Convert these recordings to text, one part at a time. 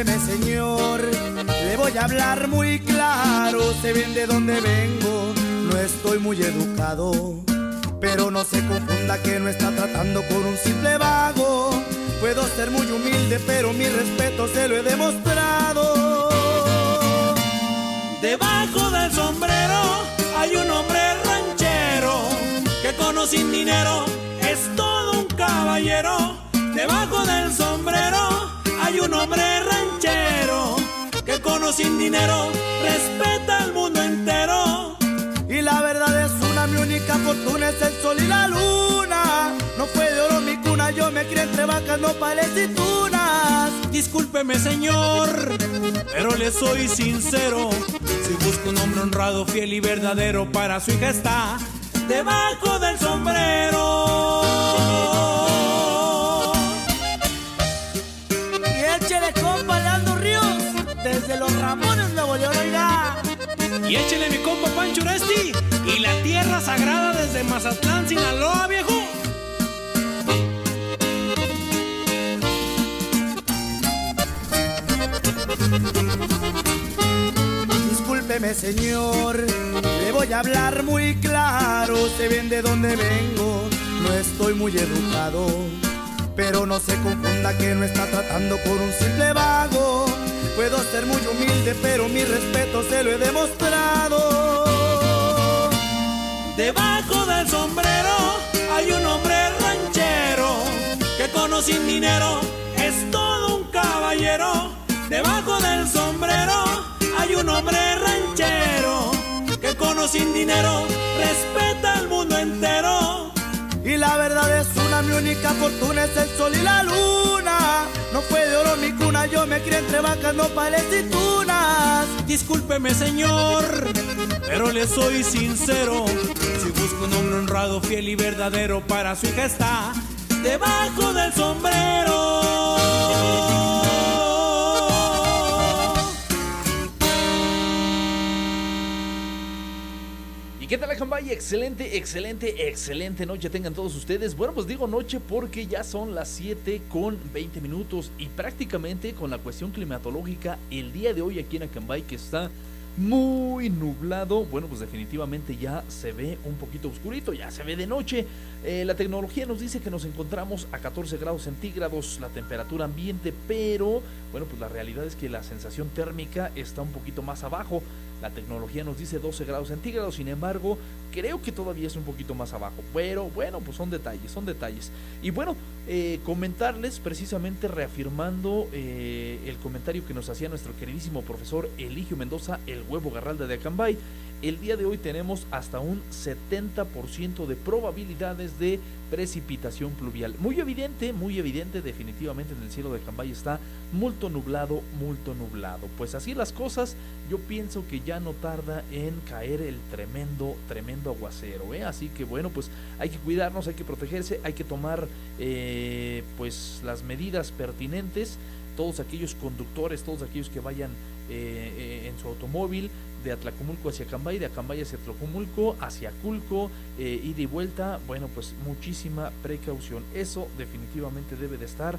Señor, le voy a hablar muy claro, sé bien de dónde vengo, no estoy muy educado, pero no se confunda que no está tratando con un simple vago, puedo ser muy humilde, pero mi respeto se lo he demostrado. Debajo del sombrero hay un hombre ranchero que con o sin dinero sin dinero respeta al mundo entero. Y la verdad es una, mi única fortuna es el sol y la luna. No fue de oro mi cuna, yo me crié entre vacas, nopales y tunas. Discúlpeme señor, pero le soy sincero. Si busca un hombre honrado, fiel y verdadero para su hija está debajo del sombrero. Y échele mi compa Pancho Uresti y la tierra sagrada desde Mazatlán, Sinaloa, viejo. Discúlpeme señor, le voy a hablar muy claro, sé bien de dónde vengo, no estoy muy educado, pero no se confunda que no está tratando con un simple vago, puedo ser muy humilde, pero mi respeto se lo he demostrado. Debajo del sombrero hay un hombre ranchero que con sin dinero es todo un caballero. Debajo del sombrero hay un hombre ranchero que con sin dinero respeta al mundo entero. Y la verdad es una, mi única fortuna es el sol y la luna. No fue de oro mi cuna, yo me crié entre vacas, nopales y tunas. Discúlpeme señor, pero le soy sincero. Si busco un hombre honrado, fiel y verdadero para su hija está debajo del sombrero. Qué tal, Acambay? Excelente, excelente, excelente noche tengan todos ustedes. Bueno, pues digo noche porque ya son las 7 con 20 minutos y prácticamente con la cuestión climatológica el día de hoy aquí en Acambay que está muy nublado, bueno, pues definitivamente ya se ve un poquito oscurito, ya se ve de noche. Eh, la tecnología nos dice que nos encontramos a 14 grados centígrados la temperatura ambiente, pero bueno, pues la realidad es que la sensación térmica está un poquito más abajo. La tecnología nos dice 12 grados centígrados, sin embargo, creo que todavía es un poquito más abajo. Pero bueno, pues son detalles, son detalles. Y bueno, eh, comentarles precisamente reafirmando eh, el comentario que nos hacía nuestro queridísimo profesor Eligio Mendoza, el huevo Garralda de Acambay, el día de hoy tenemos hasta un 70% de probabilidades de precipitación pluvial. Muy evidente, muy evidente, definitivamente en el cielo de Cambay está muy nublado, muy nublado. Pues así las cosas, yo pienso que ya no tarda en caer el tremendo, tremendo aguacero. ¿eh? Así que bueno, pues hay que cuidarnos, hay que protegerse, hay que tomar eh, pues las medidas pertinentes. Todos aquellos conductores, todos aquellos que vayan eh, en su automóvil, de Atlacomulco hacia Acambay, de Acambay hacia Atlacomulco, hacia Culco, eh, ida y vuelta, bueno, pues muchísima precaución. Eso definitivamente debe de estar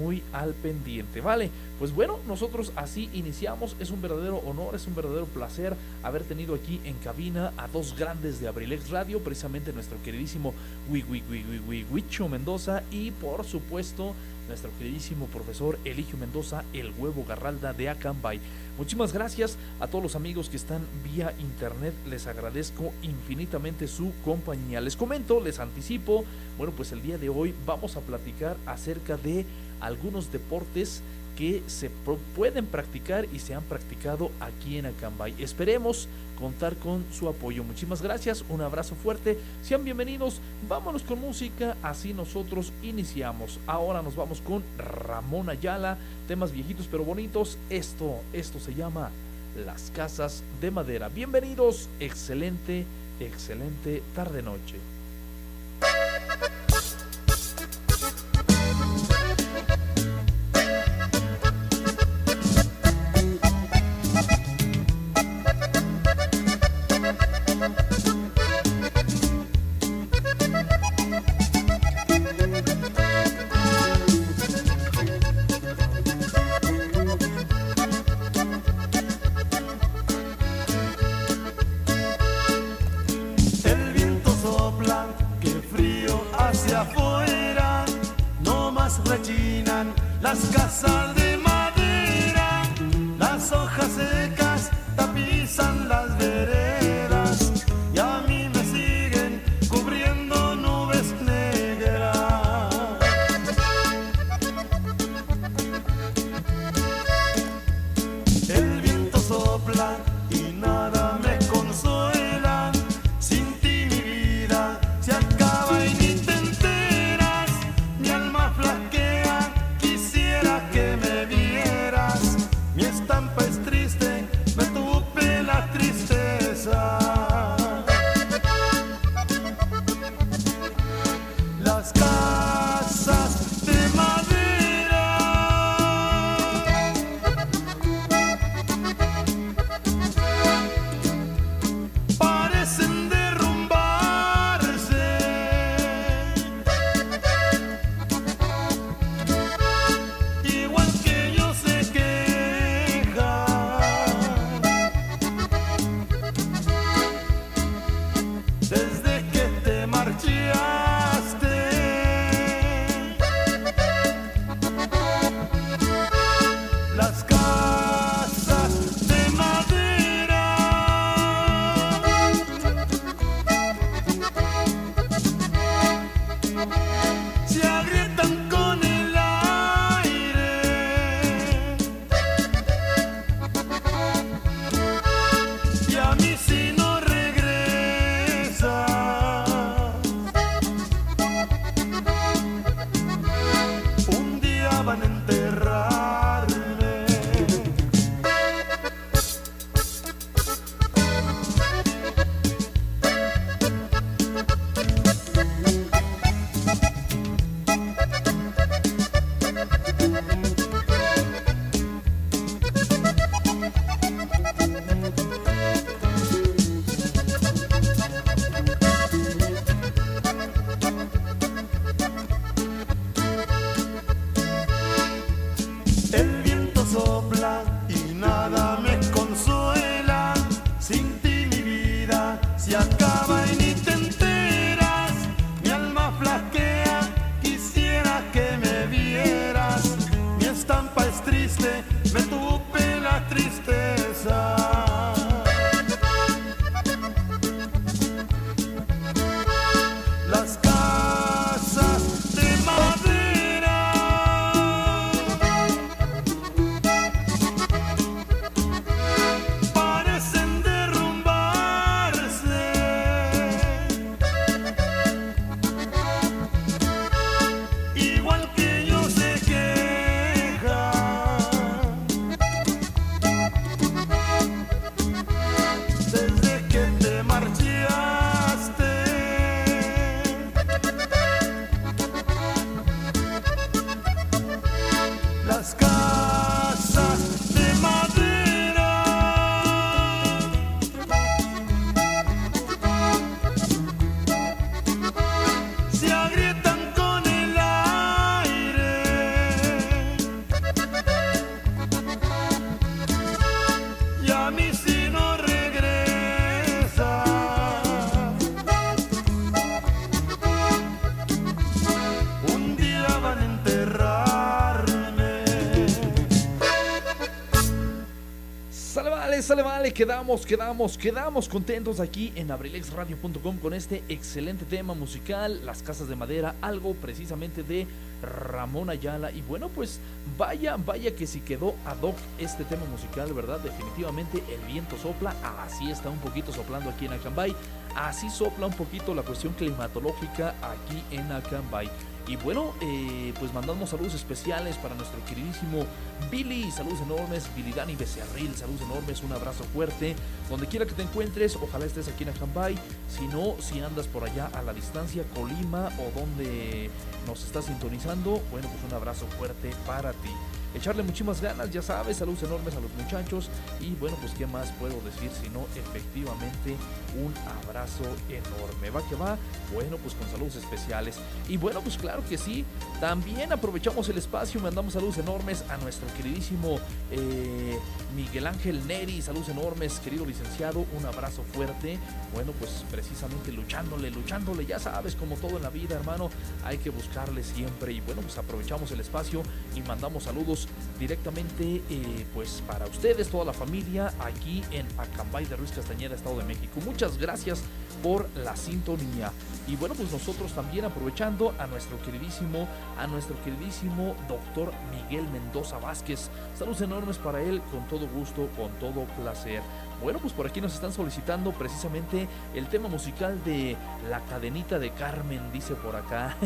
muy al pendiente, ¿vale? Pues bueno, nosotros así iniciamos, es un verdadero honor, es un verdadero placer haber tenido aquí en cabina a dos grandes de Abrilex Radio, precisamente nuestro queridísimo Huicho Mendoza y por supuesto nuestro queridísimo profesor Eligio Mendoza, el huevo garralda de Acambay. Muchísimas gracias a todos los amigos que están vía internet, les agradezco infinitamente su compañía. Les comento, les anticipo, bueno pues el día de hoy vamos a platicar acerca de algunos deportes que se pueden practicar y se han practicado aquí en Acambay. Esperemos contar con su apoyo. Muchísimas gracias, un abrazo fuerte, sean bienvenidos, vámonos con música, así nosotros iniciamos. Ahora nos vamos con Ramón Ayala, temas viejitos pero bonitos. Esto, esto se llama Las Casas de Madera. Bienvenidos, excelente, excelente tarde-noche. Quedamos, quedamos, quedamos contentos aquí en abrilexradio.com con este excelente tema musical, Las Casas de Madera, algo precisamente de Ramón Ayala. Y bueno, pues vaya, vaya que si quedó ad hoc este tema musical, ¿verdad? Definitivamente el viento sopla, así está un poquito soplando aquí en Acambay, así sopla un poquito la cuestión climatológica aquí en Acambay. Y bueno, eh, pues mandamos saludos especiales para nuestro queridísimo Billy. Saludos enormes. Billy Dani Becerril. Saludos enormes. Un abrazo fuerte. Donde quiera que te encuentres, ojalá estés aquí en Acambay. Si no, si andas por allá a la distancia, Colima o donde nos estás sintonizando, bueno, pues un abrazo fuerte para ti echarle muchísimas ganas, ya sabes, saludos enormes a los muchachos y bueno, pues qué más puedo decir sino efectivamente un abrazo enorme. Va que va, bueno, pues con saludos especiales. Y bueno, pues claro que sí, también aprovechamos el espacio, mandamos saludos enormes a nuestro queridísimo eh, Miguel Ángel Neri, saludos enormes, querido licenciado, un abrazo fuerte. Bueno, pues precisamente luchándole, luchándole, ya sabes, como todo en la vida, hermano, hay que buscarle siempre. Y bueno, pues aprovechamos el espacio y mandamos saludos directamente eh, pues para ustedes, toda la familia aquí en Acambay de Ruiz Castañeda, Estado de México. Muchas gracias por la sintonía. Y bueno, pues nosotros también aprovechando a nuestro queridísimo, a nuestro queridísimo doctor Miguel Mendoza Vázquez. Saludos enormes para él, con todo gusto, con todo placer. Bueno, pues por aquí nos están solicitando precisamente el tema musical de La cadenita de Carmen, dice por acá.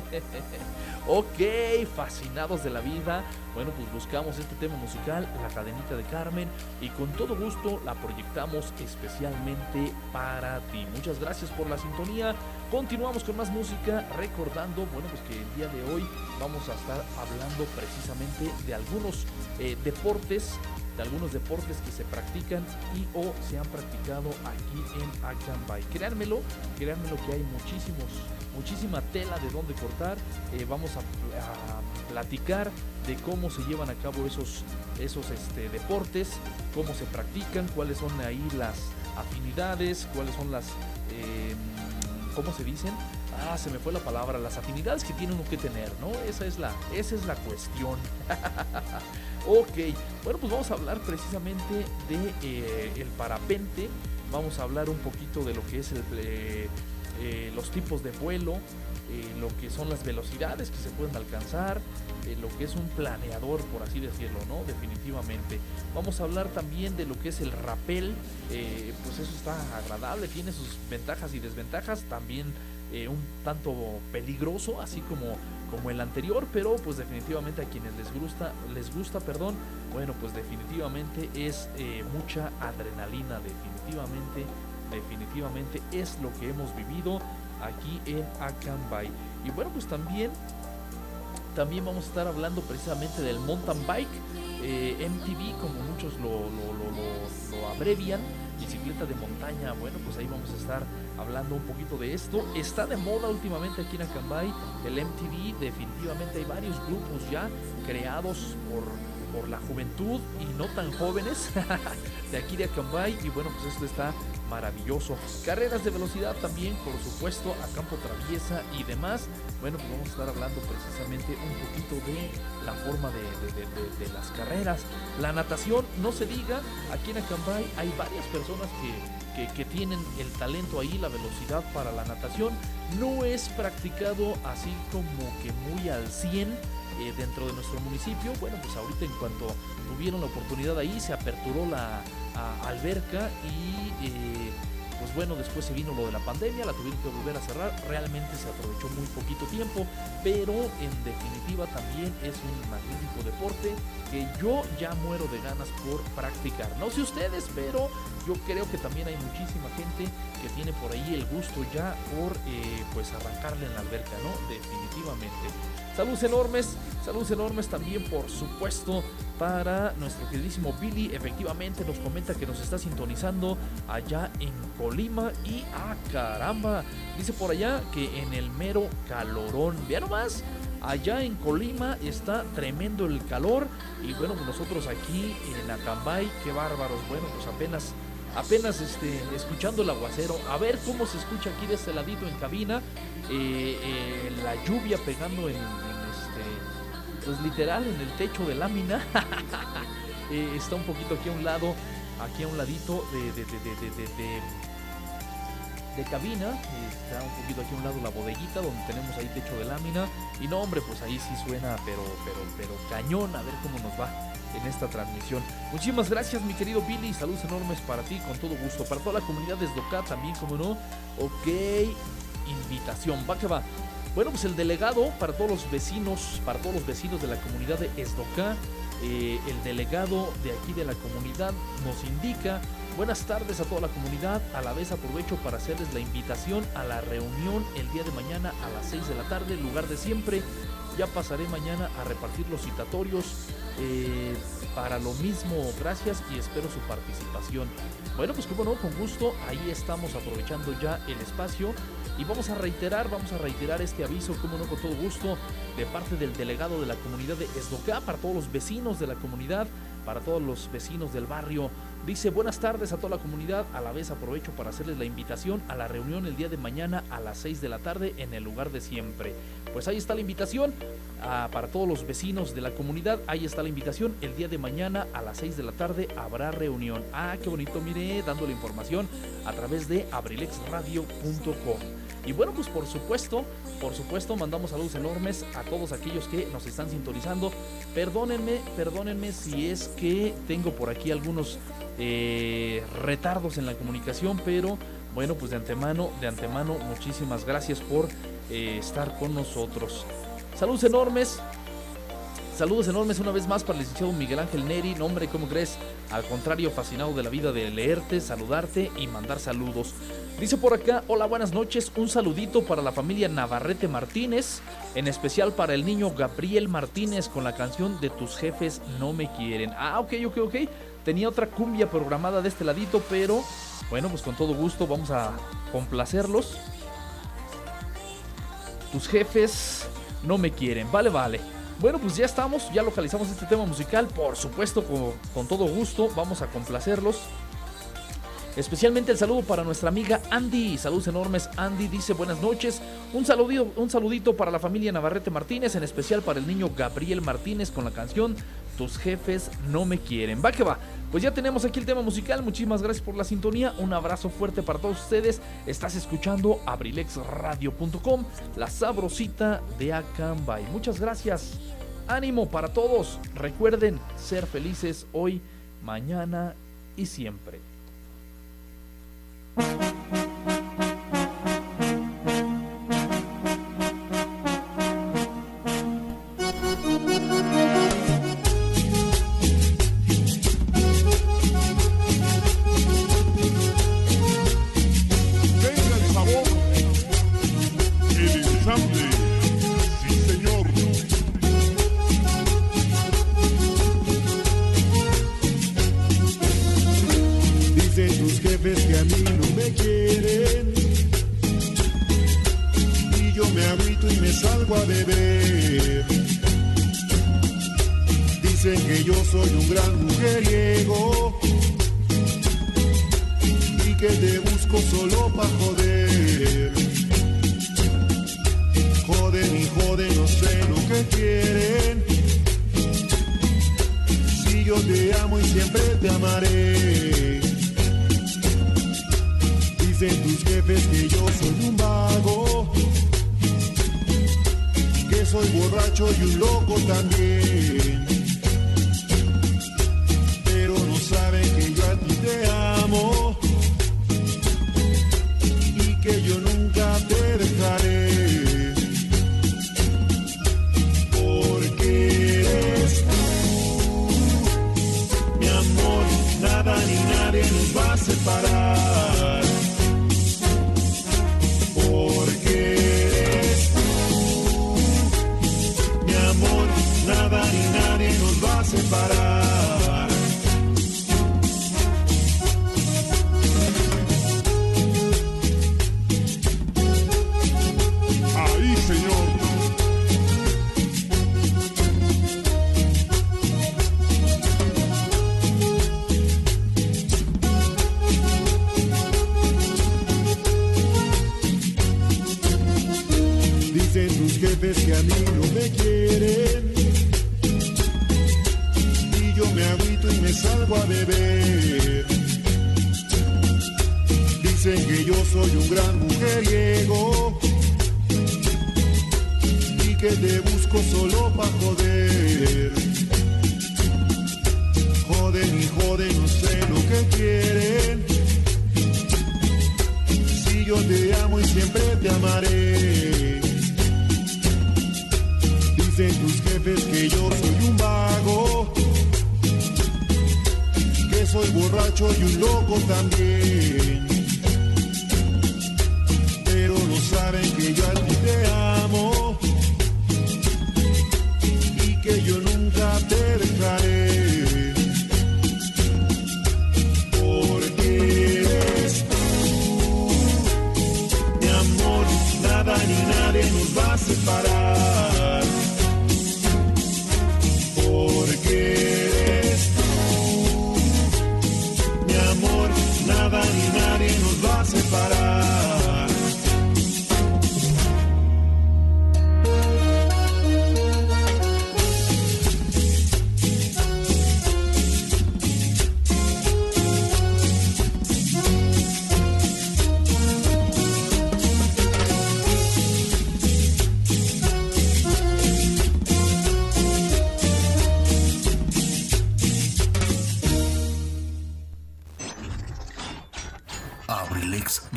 ok, fascinados de la vida. Bueno, pues buscamos este tema musical, La cadenita de Carmen, y con todo gusto la proyectamos especialmente para ti. Muchas gracias por la sintonía. Continuamos con más música, recordando, bueno, pues que el día de hoy vamos a estar hablando precisamente de algunos eh, deportes de algunos deportes que se practican y o se han practicado aquí en Acambay. Créanmelo, créanmelo que hay muchísimos, muchísima tela de dónde cortar. Eh, vamos a, platicar de cómo se llevan a cabo esos, esos este, deportes, cómo se practican, cuáles son ahí las afinidades, cuáles son las, eh, ¿cómo se dicen? Ah, se me fue la palabra, las afinidades que tiene uno que tener, ¿no? Esa es la, esa es la cuestión. Ok, bueno, pues vamos a hablar precisamente de eh, el parapente. Vamos a hablar un poquito de lo que es el, eh, eh, los tipos de vuelo, lo que son las velocidades que se pueden alcanzar, lo que es un planeador, por así decirlo, ¿no? Definitivamente. Vamos a hablar también de lo que es el rappel, pues eso está agradable, tiene sus ventajas y desventajas, también un tanto peligroso, así como como el anterior, pero pues definitivamente a quienes les gusta, les gusta, perdón, bueno, pues definitivamente es eh, mucha adrenalina, definitivamente, definitivamente es lo que hemos vivido aquí en Acambay. Y bueno, pues también, también vamos a estar hablando precisamente del mountain bike, eh, MTV, como muchos lo, lo abrevian bicicleta de montaña. Bueno, pues ahí vamos a estar hablando un poquito de esto. Está de moda últimamente aquí en Acambay el MTV. Definitivamente hay varios grupos ya creados por, por la juventud y no tan jóvenes de aquí de Acambay. Y bueno, pues esto está maravilloso. Carreras de velocidad también, por supuesto, a campo traviesa y demás. Bueno, pues vamos a estar hablando precisamente un poquito de la forma de, las carreras. La natación, no se diga, aquí en Acambay hay varias personas que, que, tienen el talento ahí, la velocidad para la natación. No es practicado así como que muy al 100 eh, dentro de nuestro municipio. Bueno, pues ahorita en cuanto tuvieron la oportunidad ahí, se aperturó la alberca y... Eh, pues bueno, después se vino lo de la pandemia, la tuvieron que volver a cerrar, realmente se aprovechó muy poquito tiempo, pero en definitiva también es un magnífico deporte que yo ya muero de ganas por practicar. No sé ustedes, pero yo creo que también hay muchísima gente que tiene por ahí el gusto ya por eh, pues arrancarle en la alberca, ¿no? Definitivamente. Saludos enormes, saludos enormes también por supuesto para nuestro queridísimo Billy. Efectivamente nos comenta que nos está sintonizando allá en Colima y ah caramba, dice por allá que en el mero calorón. Vean nomás, allá en Colima está tremendo el calor y bueno, pues nosotros aquí en Acambay, qué bárbaros. Bueno, pues apenas apenas este, escuchando el aguacero, a ver cómo se escucha aquí de este ladito en cabina, eh, eh, la lluvia pegando en, pues literal en el techo de lámina. Eh, está un poquito aquí a un lado aquí a un ladito de, de, cabina. Está un poquito aquí a un lado la bodeguita donde tenemos ahí techo de lámina. Y no, hombre, pues ahí sí suena, pero, pero, pero cañón. A ver cómo nos va en esta transmisión. Muchísimas gracias, mi querido Billy. Saludos enormes para ti, con todo gusto. Para toda la comunidad de Esdoca también, como no. Ok, invitación. Va que va. Bueno, pues el delegado para todos los vecinos, para todos los vecinos de la comunidad de Esdoca, eh, el delegado de aquí de la comunidad nos indica buenas tardes a toda la comunidad. A la vez aprovecho para hacerles la invitación a la reunión el día de mañana a las 6 de la tarde, lugar de siempre. Ya pasaré mañana a repartir los citatorios. eh, para lo mismo, gracias y espero su participación. Bueno, pues como no, con gusto, ahí estamos aprovechando ya el espacio y vamos a reiterar, vamos a reiterar este aviso, como no, con todo gusto, de parte del delegado de la comunidad de Esdoca, para todos los vecinos de la comunidad, para todos los vecinos del barrio. Dice, buenas tardes a toda la comunidad, a la vez aprovecho para hacerles la invitación a la reunión el día de mañana a las 6 de la tarde en el lugar de siempre. Pues ahí está la invitación ah, para todos los vecinos de la comunidad, ahí está la invitación, el día de mañana a las 6 de la tarde habrá reunión. Ah, qué bonito, mire, dando la información a través de abrilexradio.com. Y bueno, pues por supuesto, por supuesto, mandamos saludos enormes a todos aquellos que nos están sintonizando. Perdónenme, perdónenme si es que tengo por aquí algunos eh, retardos en la comunicación, pero bueno, pues de antemano, de antemano, muchísimas gracias por eh, estar con nosotros. Saludos enormes. Saludos enormes una vez más para el licenciado Miguel Ángel Neri. Nombre, ¿cómo crees? Al contrario, fascinado de la vida de leerte, saludarte y mandar saludos. Dice por acá, hola, buenas noches. Un saludito para la familia Navarrete Martínez, en especial para el niño Gabriel Martínez con la canción de Tus jefes no me quieren. Ah, ok, ok, ok. Tenía otra cumbia programada de este ladito, pero bueno, pues con todo gusto vamos a complacerlos. Tus jefes no me quieren. Vale, vale. Bueno, pues ya estamos, ya localizamos este tema musical. Por supuesto, con, con todo gusto, vamos a complacerlos. Especialmente el saludo para nuestra amiga Andy. Saludos enormes. Andy dice buenas noches. Un saludito, un saludito para la familia Navarrete Martínez, en especial para el niño Gabriel Martínez con la canción Tus jefes no me quieren. Va que va. Pues ya tenemos aquí el tema musical. Muchísimas gracias por la sintonía. Un abrazo fuerte para todos ustedes. Estás escuchando abrilexradio.com, la sabrosita de Acambay. Muchas gracias. Ánimo para todos. Recuerden ser felices hoy, mañana y siempre.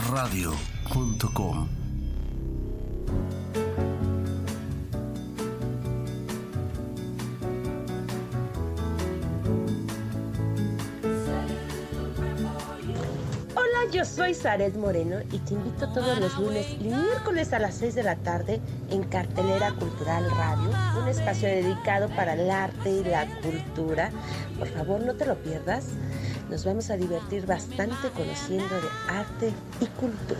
abrilexradio.com Hola, yo soy Zaret Moreno y te invito todos los lunes y miércoles a las 6 de la tarde en Cartelera Cultural Radio, un espacio dedicado para el arte y la cultura. Por favor, no te lo pierdas. Nos vamos a divertir bastante conociendo de arte y cultura.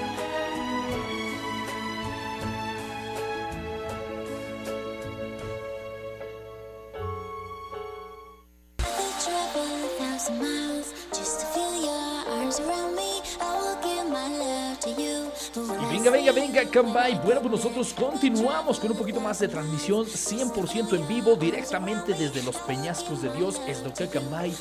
venga, venga, venga, Cambay. Bueno, pues nosotros continuamos con un poquito más de transmisión 100% en vivo, directamente desde los Peñascos de Dios, Esdoca Cambay,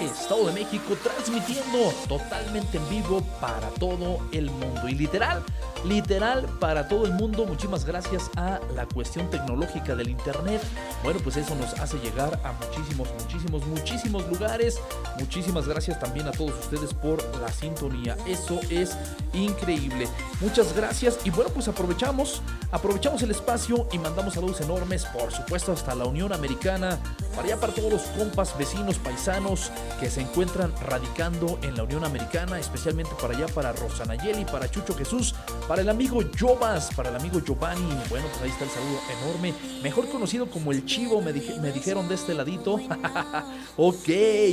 Estado de México, transmitiendo totalmente en vivo para todo el mundo. Y literal, literal para todo el mundo. Muchísimas gracias a la cuestión tecnológica del Internet. Bueno, pues eso nos hace llegar a muchísimos, muchísimos, muchísimos lugares. Muchísimas gracias también a todos ustedes por la sintonía. Eso es increíble. Muchas gracias. Y bueno, pues aprovechamos, aprovechamos el espacio y mandamos saludos enormes, por supuesto, hasta la Unión Americana, para allá para todos los compas, vecinos, paisanos que se encuentran radicando en la Unión Americana, especialmente para allá para Rosanayeli, para Chucho Jesús, para el amigo Jovas, para el amigo Giovanni. Bueno, pues ahí está el saludo enorme, mejor conocido como el Chivo, me, dije- me dijeron de este ladito. ok,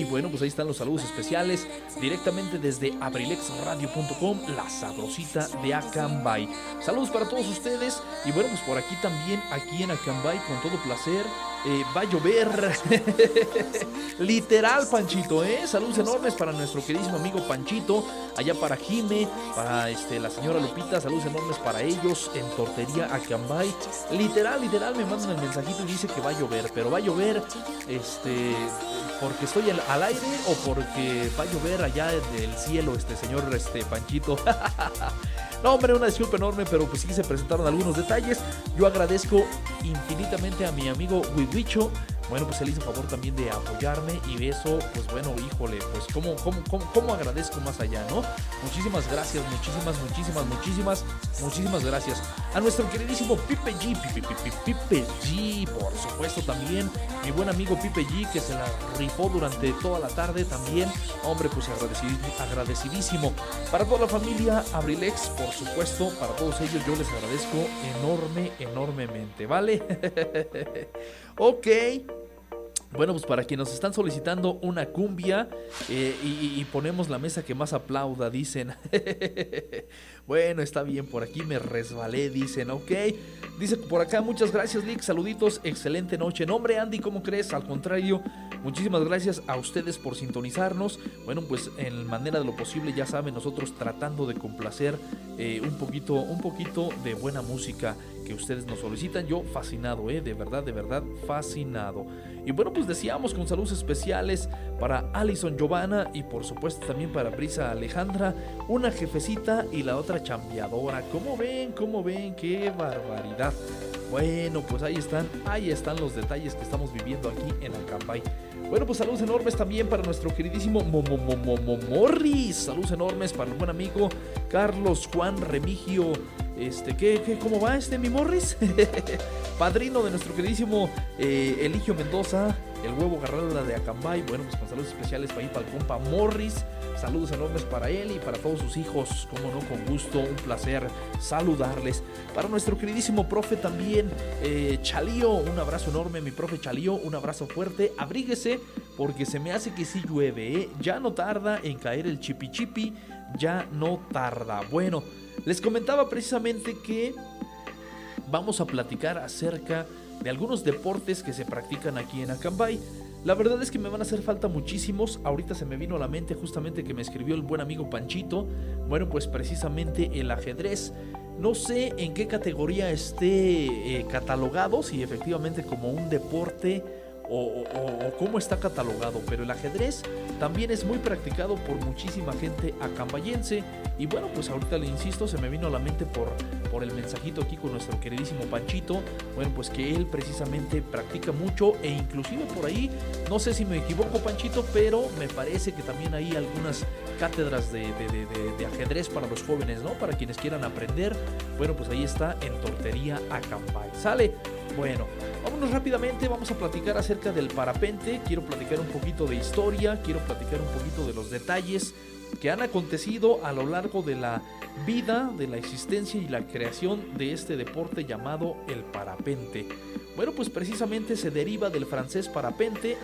bueno, pues ahí están los saludos especiales directamente desde abrilexradio.com, la sabrosita de Acambay. Saludos para todos ustedes y bueno, pues por aquí también, aquí en Acambay, con todo placer, eh, va a llover. Literal, Panchito, ¿eh? Saludos enormes para nuestro queridísimo amigo Panchito, allá para Jime, para este, la señora Lupita, saludos enormes para ellos en Tortería Acambay. Literal, literal, me mandan el mensajito y dice que va a llover, pero va a llover, este, porque estoy al aire o porque va a llover allá del cielo, este señor este, Panchito. No, hombre, una disculpa enorme, pero pues sí se presentaron algunos detalles. Yo agradezco infinitamente a mi amigo Wiwicho bueno, pues él hizo favor también de apoyarme y eso, pues bueno, híjole, pues cómo, cómo, cómo, agradezco más allá, ¿no? Muchísimas gracias, muchísimas, muchísimas, muchísimas, muchísimas gracias. A nuestro queridísimo Pipe G, Pipe, Pipe, Pipe G, por supuesto también, mi buen amigo Pipe G, que se la rifó durante toda la tarde también, hombre, pues agradecidísimo. Para toda la familia Abrilex, por supuesto, para todos ellos yo les agradezco enorme, enormemente, ¿vale? ok. Bueno, pues para quienes nos están solicitando una cumbia eh, y, ponemos la mesa que más aplauda, dicen. bueno, está bien, por aquí me resbalé, dicen, ok. Dice por acá, muchas gracias, Lick, saluditos, excelente noche. Nombre, Andy, ¿cómo crees? Al contrario, muchísimas gracias a ustedes por sintonizarnos. Bueno, pues en manera de lo posible, ya saben, nosotros tratando de complacer eh, un poquito, un poquito de buena música que ustedes nos solicitan. Yo fascinado, eh, de verdad, de verdad, fascinado. Y bueno, pues decíamos con saludos especiales para Alison Giovanna y por supuesto también para Brisa Alejandra, una jefecita y la otra chambeadora. ¿Cómo ven? ¿Cómo ven? ¡Qué barbaridad! Bueno, pues ahí están, ahí están los detalles que estamos viviendo aquí en Acambay. Bueno, pues saludos enormes también para nuestro queridísimo Morris. Saludos enormes para el buen amigo Carlos Juan Remigio este, ¿qué, cómo va este mi Morris? Padrino de nuestro queridísimo eh, Eligio Mendoza, el huevo garrada de Acambay. Bueno, pues con saludos especiales para ir para el compa Morris. Saludos enormes para él y para todos sus hijos. Como no, con gusto, un placer saludarles. Para nuestro queridísimo profe también, eh, Chalío, un abrazo enorme, mi profe Chalío, un abrazo fuerte. Abríguese porque se me hace que sí llueve, ¿eh? Ya no tarda en caer el chipi chipi, ya no tarda. Bueno. Les comentaba precisamente que vamos a platicar acerca de algunos deportes que se practican aquí en Acambay. La verdad es que me van a hacer falta muchísimos. Ahorita se me vino a la mente justamente que me escribió el buen amigo Panchito. Bueno, pues precisamente el ajedrez. No sé en qué categoría esté eh, catalogado, si efectivamente como un deporte o, cómo está catalogado, pero el ajedrez también es muy practicado por muchísima gente acambayense. Y bueno, pues ahorita le insisto, se me vino a la mente por, por el mensajito aquí con nuestro queridísimo Panchito. Bueno, pues que él precisamente practica mucho e inclusive por ahí, no sé si me equivoco Panchito, pero me parece que también hay algunas cátedras de, de ajedrez para los jóvenes, ¿no? Para quienes quieran aprender. Bueno, pues ahí está en Tortería Acambay. Sale. Bueno, vámonos rápidamente, vamos a platicar acerca del parapente, quiero platicar un poquito de historia, quiero platicar un poquito de los detalles que han acontecido a lo largo de la vida, de la existencia y la creación de este deporte llamado el parapente. Bueno, pues precisamente se deriva del francés parapente,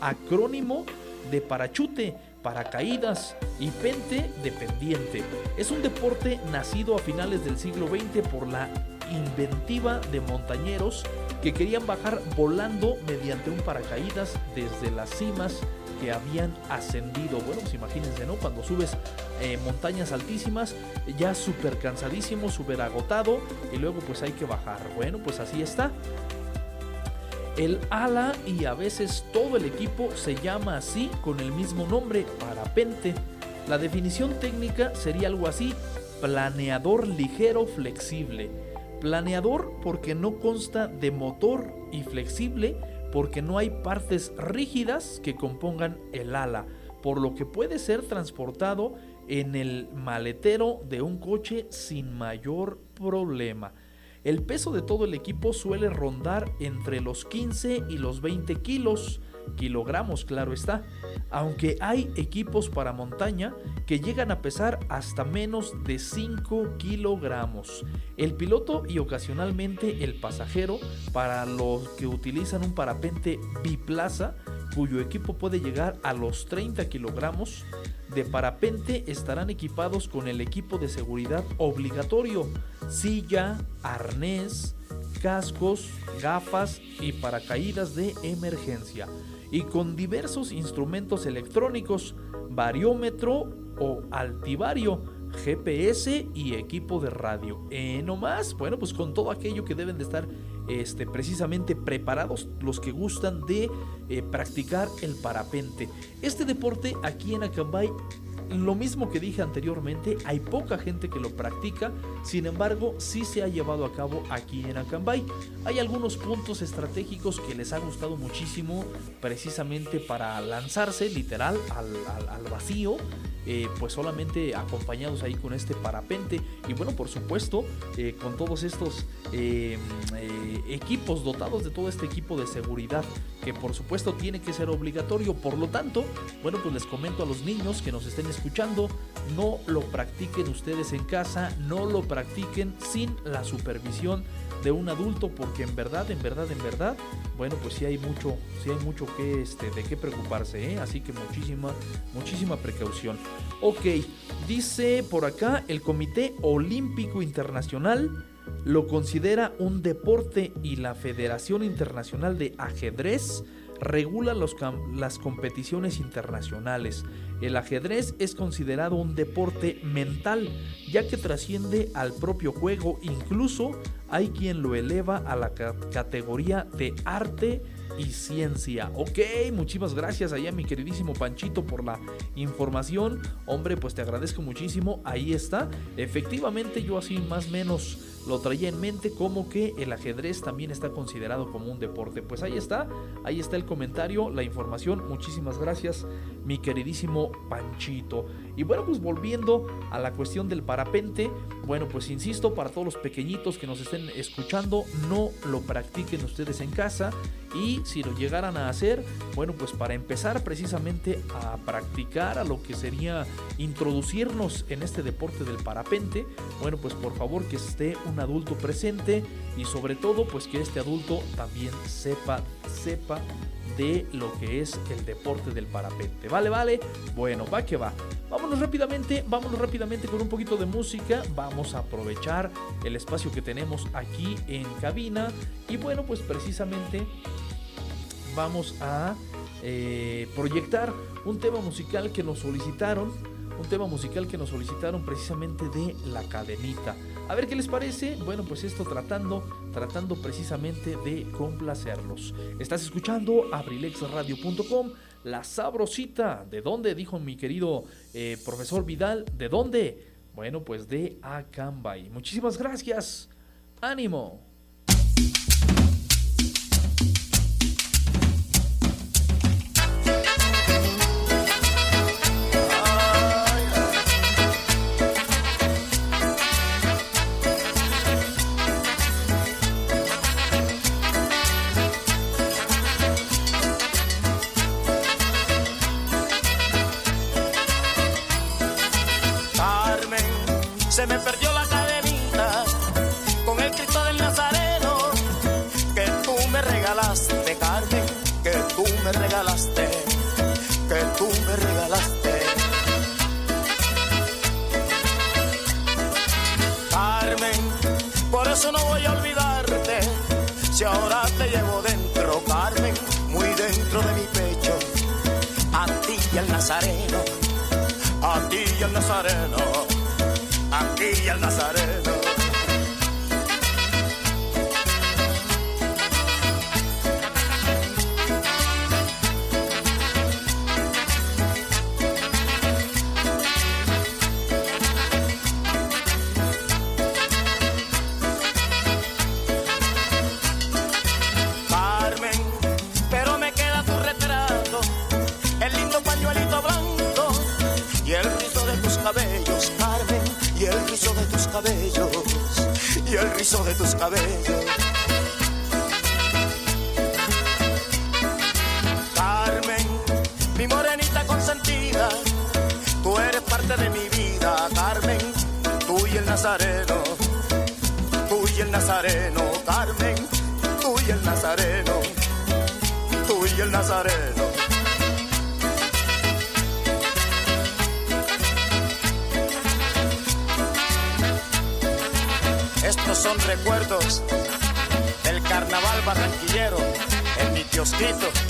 acrónimo de parachute, paracaídas y pente de pendiente. Es un deporte nacido a finales del siglo XX por la inventiva de montañeros que querían bajar volando mediante un paracaídas desde las cimas que habían ascendido. Bueno, pues imagínense, ¿no? Cuando subes eh, montañas altísimas, ya súper cansadísimo, súper agotado, y luego pues hay que bajar. Bueno, pues así está. El ala y a veces todo el equipo se llama así con el mismo nombre, parapente. La definición técnica sería algo así, planeador ligero flexible Planeador porque no consta de motor y flexible porque no hay partes rígidas que compongan el ala, por lo que puede ser transportado en el maletero de un coche sin mayor problema. El peso de todo el equipo suele rondar entre los 15 y los 20 kilos, kilogramos, claro está, aunque hay equipos para montaña que llegan a pesar hasta menos de 5 kilogramos. El piloto y ocasionalmente el pasajero, para los que utilizan un parapente biplaza, cuyo equipo puede llegar a los 30 kilogramos de parapente, estarán equipados con el equipo de seguridad obligatorio, silla, arnés, cascos, gafas y paracaídas de emergencia. Y con diversos instrumentos electrónicos, variómetro o altivario, GPS y equipo de radio. Eh, no más, bueno, pues con todo aquello que deben de estar este, precisamente preparados los que gustan de eh, practicar el parapente. Este deporte aquí en Acambay lo mismo que dije anteriormente, hay poca gente que lo practica, sin embargo, sí se ha llevado a cabo aquí en Acambay. Hay algunos puntos estratégicos que les ha gustado muchísimo, precisamente para lanzarse literal al, vacío, eh, pues solamente acompañados ahí con este parapente. Y bueno, por supuesto, eh, con todos estos eh, equipos dotados de todo este equipo de seguridad, que por supuesto tiene que ser obligatorio. Por lo tanto, bueno, pues les comento a los niños que nos estén escuchando escuchando, no lo practiquen ustedes en casa, no lo practiquen sin la supervisión de un adulto porque en verdad, en verdad, en verdad, bueno, pues sí hay mucho, sí hay mucho que este de qué preocuparse, ¿eh? así que muchísima muchísima precaución. Ok, dice por acá el Comité Olímpico Internacional lo considera un deporte y la Federación Internacional de Ajedrez regula los, las competiciones internacionales. El ajedrez es considerado un deporte mental, ya que trasciende al propio juego, incluso hay quien lo eleva a la categoría de arte y ciencia. Ok, muchísimas gracias allá mi queridísimo Panchito por la información. Hombre, pues te agradezco muchísimo. Ahí está. Efectivamente, yo así más o menos lo traía en mente como que el ajedrez también está considerado como un deporte. Pues ahí está, ahí está el comentario, la información. Muchísimas gracias, mi queridísimo Panchito. Y bueno, pues volviendo a la cuestión del parapente, bueno, pues insisto, para todos los pequeñitos que nos estén escuchando, no lo practiquen ustedes en casa y si lo llegaran a hacer, bueno, pues para empezar precisamente a practicar a lo que sería introducirnos en este deporte del parapente, bueno, pues por favor que esté un adulto presente y sobre todo pues que este adulto también sepa, sepa de lo que es el deporte del parapente. Vale, vale. Bueno, va que va. Vámonos rápidamente, vámonos rápidamente con un poquito de música. Vamos a aprovechar el espacio que tenemos aquí en cabina. Y bueno, pues precisamente vamos a eh, proyectar un tema musical que nos solicitaron. Un tema musical que nos solicitaron precisamente de La Cadenita. A ver qué les parece. Bueno, pues esto tratando, tratando precisamente de complacerlos. Estás escuchando abrilexradio.com, la sabrosita. ¿De dónde? Dijo mi querido eh, profesor Vidal. ¿De dónde? Bueno, pues de Acambay. Muchísimas gracias. Ánimo. Son recuerdos mi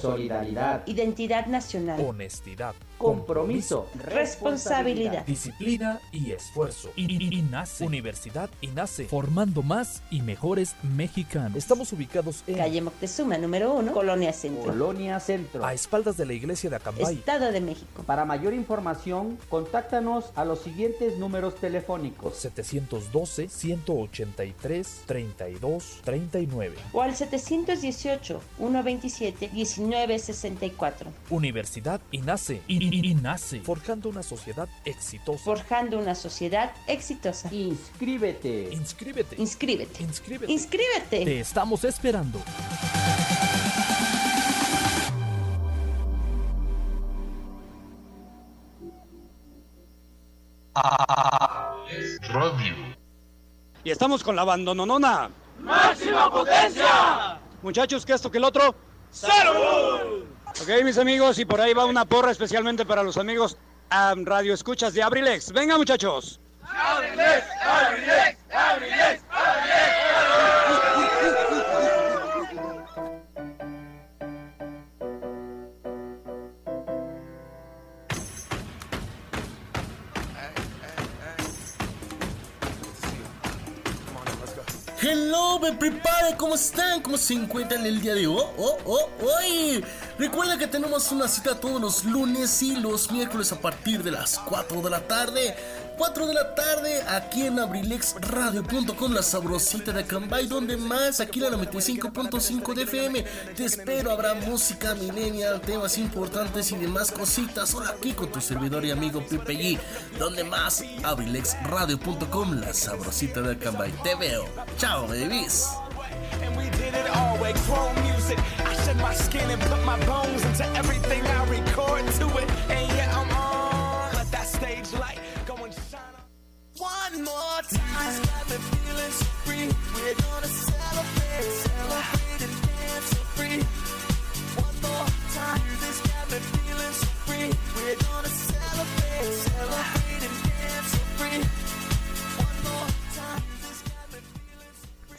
solidaridad, identidad nacional, honestidad, compromiso, responsabilidad, disciplina y esfuerzo. INACE, Universidad INACE, formando más y mejores mexicanos. Estamos ubicados en calle Moctezuma número 1, Colonia Centro. Colonia Centro. A espaldas de la iglesia de Acambay. Estado de México. Para mayor información, contáctanos a los siguientes números telefónicos: 712 183 32 39 o al 718 120 27-1964. Universidad INACE. INACE. Forjando una sociedad exitosa. Forjando una sociedad exitosa. Inscríbete. Inscríbete. Inscríbete. Inscríbete. Inscríbete. Te estamos esperando. Radio. Y estamos con la bandononona. ¡Máxima potencia! Muchachos, que esto que el otro. ¡Salud! Ok, mis amigos, y por ahí va una porra especialmente para los amigos um, Radio Escuchas de Abrilex. Venga, muchachos. ¡Abrilex! ¡Abrilex! ¡Abrilex! Hello, me prepare, ¿cómo están? ¿Cómo se encuentran el día de hoy? Oh, oh, hoy. Recuerda que tenemos una cita todos los lunes y los miércoles a partir de las 4 de la tarde. 4 de la tarde aquí en abrilexradio.com, la sabrosita de Cambay, donde más aquí en la 95.5 de FM. Te espero, habrá música millennial, temas importantes y demás cositas. Solo aquí con tu servidor y amigo Pipe G, donde más abrilexradio.com, la sabrosita de Cambay. Te veo. Chao, babies. And we did it all with chrome music. I shed my skin and put my bones into everything I record to it. And yeah, I'm on. Let that stage light go and shine up. One more time. Got me feeling so free. We're gonna celebrate, celebrate and dance so free. One more time. This got me feeling so free. We're gonna celebrate, celebrate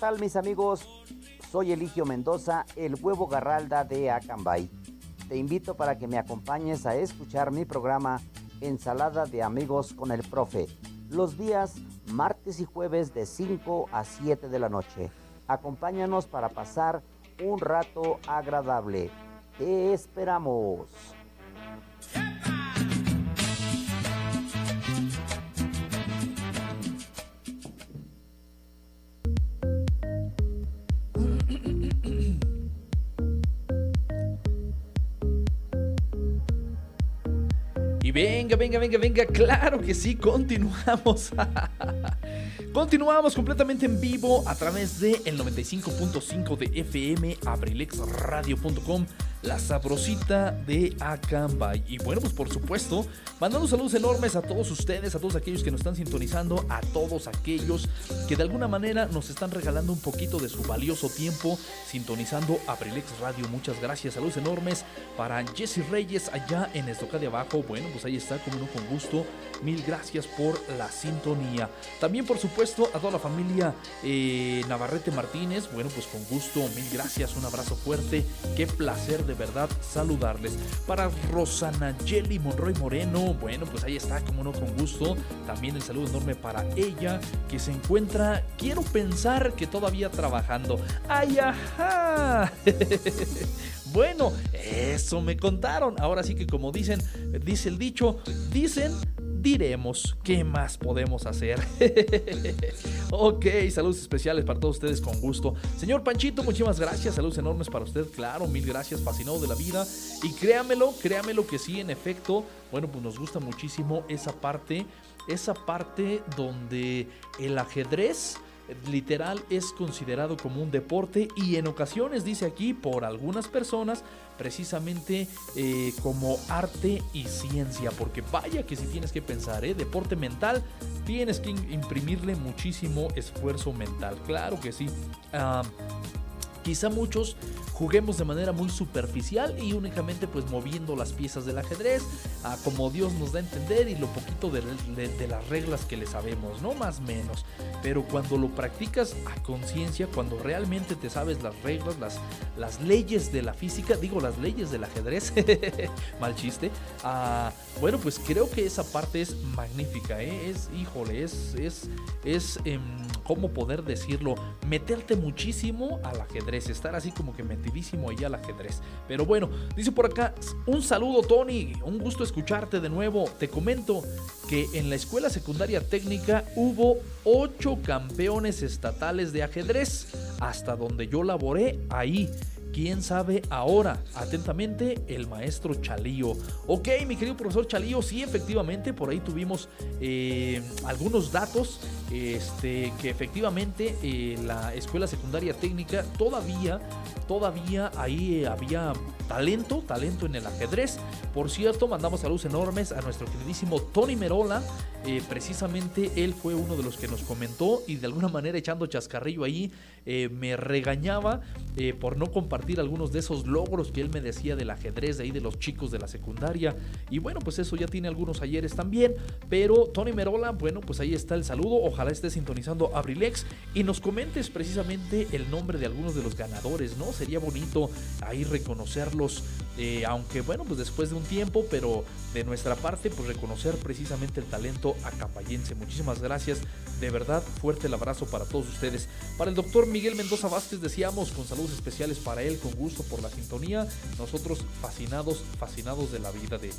Tal mis amigos? Soy Eligio Mendoza, el huevo garralda de Acambay. Te invito para que me acompañes a escuchar mi programa Ensalada de Amigos con el Profe, los días martes y jueves de 5 a 7 de la noche. Acompáñanos para pasar un rato agradable. Te esperamos. Venga, venga, venga, venga, claro que sí, continuamos. continuamos completamente en vivo a través de el 95.5 de FM, abrilexradio.com la sabrosita de Acambay. Y bueno, pues por supuesto, mandando saludos enormes a todos ustedes, a todos aquellos que nos están sintonizando, a todos aquellos que de alguna manera nos están regalando un poquito de su valioso tiempo sintonizando Abrilex Radio. Muchas gracias, saludos enormes para Jesse Reyes allá en Estoca de Abajo. Bueno, pues ahí está, como no, con gusto. Mil gracias por la sintonía. También, por supuesto, a toda la familia eh, Navarrete Martínez. Bueno, pues con gusto, mil gracias, un abrazo fuerte. Qué placer de verdad saludarles. Para Rosana Jelly Monroy Moreno, bueno, pues ahí está, como no, con gusto. También el saludo enorme para ella, que se encuentra, quiero pensar que todavía trabajando. ¡Ay, ajá! bueno, eso me contaron. Ahora sí que como dicen, dice el dicho, dicen diremos qué más podemos hacer. ok, saludos especiales para todos ustedes con gusto. Señor Panchito, muchísimas gracias, saludos enormes para usted, claro, mil gracias, fascinado de la vida. Y créamelo, créamelo que sí, en efecto, bueno, pues nos gusta muchísimo esa parte, esa parte donde el ajedrez literal es considerado como un deporte y en ocasiones, dice aquí, por algunas personas, precisamente eh, como arte y ciencia, porque vaya que si tienes que pensar, ¿eh? deporte mental, tienes que imprimirle muchísimo esfuerzo mental, claro que sí. Ah, quizá muchos juguemos de manera muy superficial y únicamente pues moviendo las piezas del ajedrez como Dios nos da a entender y lo poquito de, las reglas que le sabemos, no más menos. Pero cuando lo practicas a conciencia, cuando realmente te sabes las reglas, las, las leyes de la física, digo las leyes del ajedrez, mal chiste, ah, bueno pues creo que esa parte es magnífica, ¿eh? es, híjole, es, es, es em, ¿cómo poder decirlo? Meterte muchísimo al ajedrez, estar así como que metido allá al ajedrez. Pero bueno, dice por acá, un saludo Tony, un gusto escucharte de nuevo. Te comento que en la escuela secundaria técnica hubo ocho campeones estatales de ajedrez. Hasta donde yo laboré, ahí ¿Quién sabe ahora? Atentamente, el maestro Chalío. Ok, mi querido profesor Chalío, sí, efectivamente, por ahí tuvimos eh, algunos datos este, que efectivamente eh, la escuela secundaria técnica todavía, todavía ahí había talento, talento en el ajedrez. Por cierto, mandamos saludos enormes a nuestro queridísimo Tony Merola. Eh, precisamente él fue uno de los que nos comentó y de alguna manera echando chascarrillo ahí me regañaba por no compartir algunos de esos logros que él me decía del ajedrez de ahí de los chicos de la secundaria. Y bueno, pues eso ya tiene algunos ayeres también. Pero Tony Merola, bueno, pues ahí está el saludo. Ojalá esté sintonizando Abrilex y nos comentes precisamente el nombre de algunos de los ganadores, ¿no? Sería bonito ahí reconocerlos, eh, aunque bueno, pues después de un tiempo, pero de nuestra parte, pues reconocer precisamente el talento acampayense. Muchísimas gracias, de verdad, fuerte el abrazo para todos ustedes. Para el doctor Miguel Mendoza Vázquez decíamos con saludos especiales para él con gusto por la sintonía. Nosotros fascinados, fascinados de la vida, de,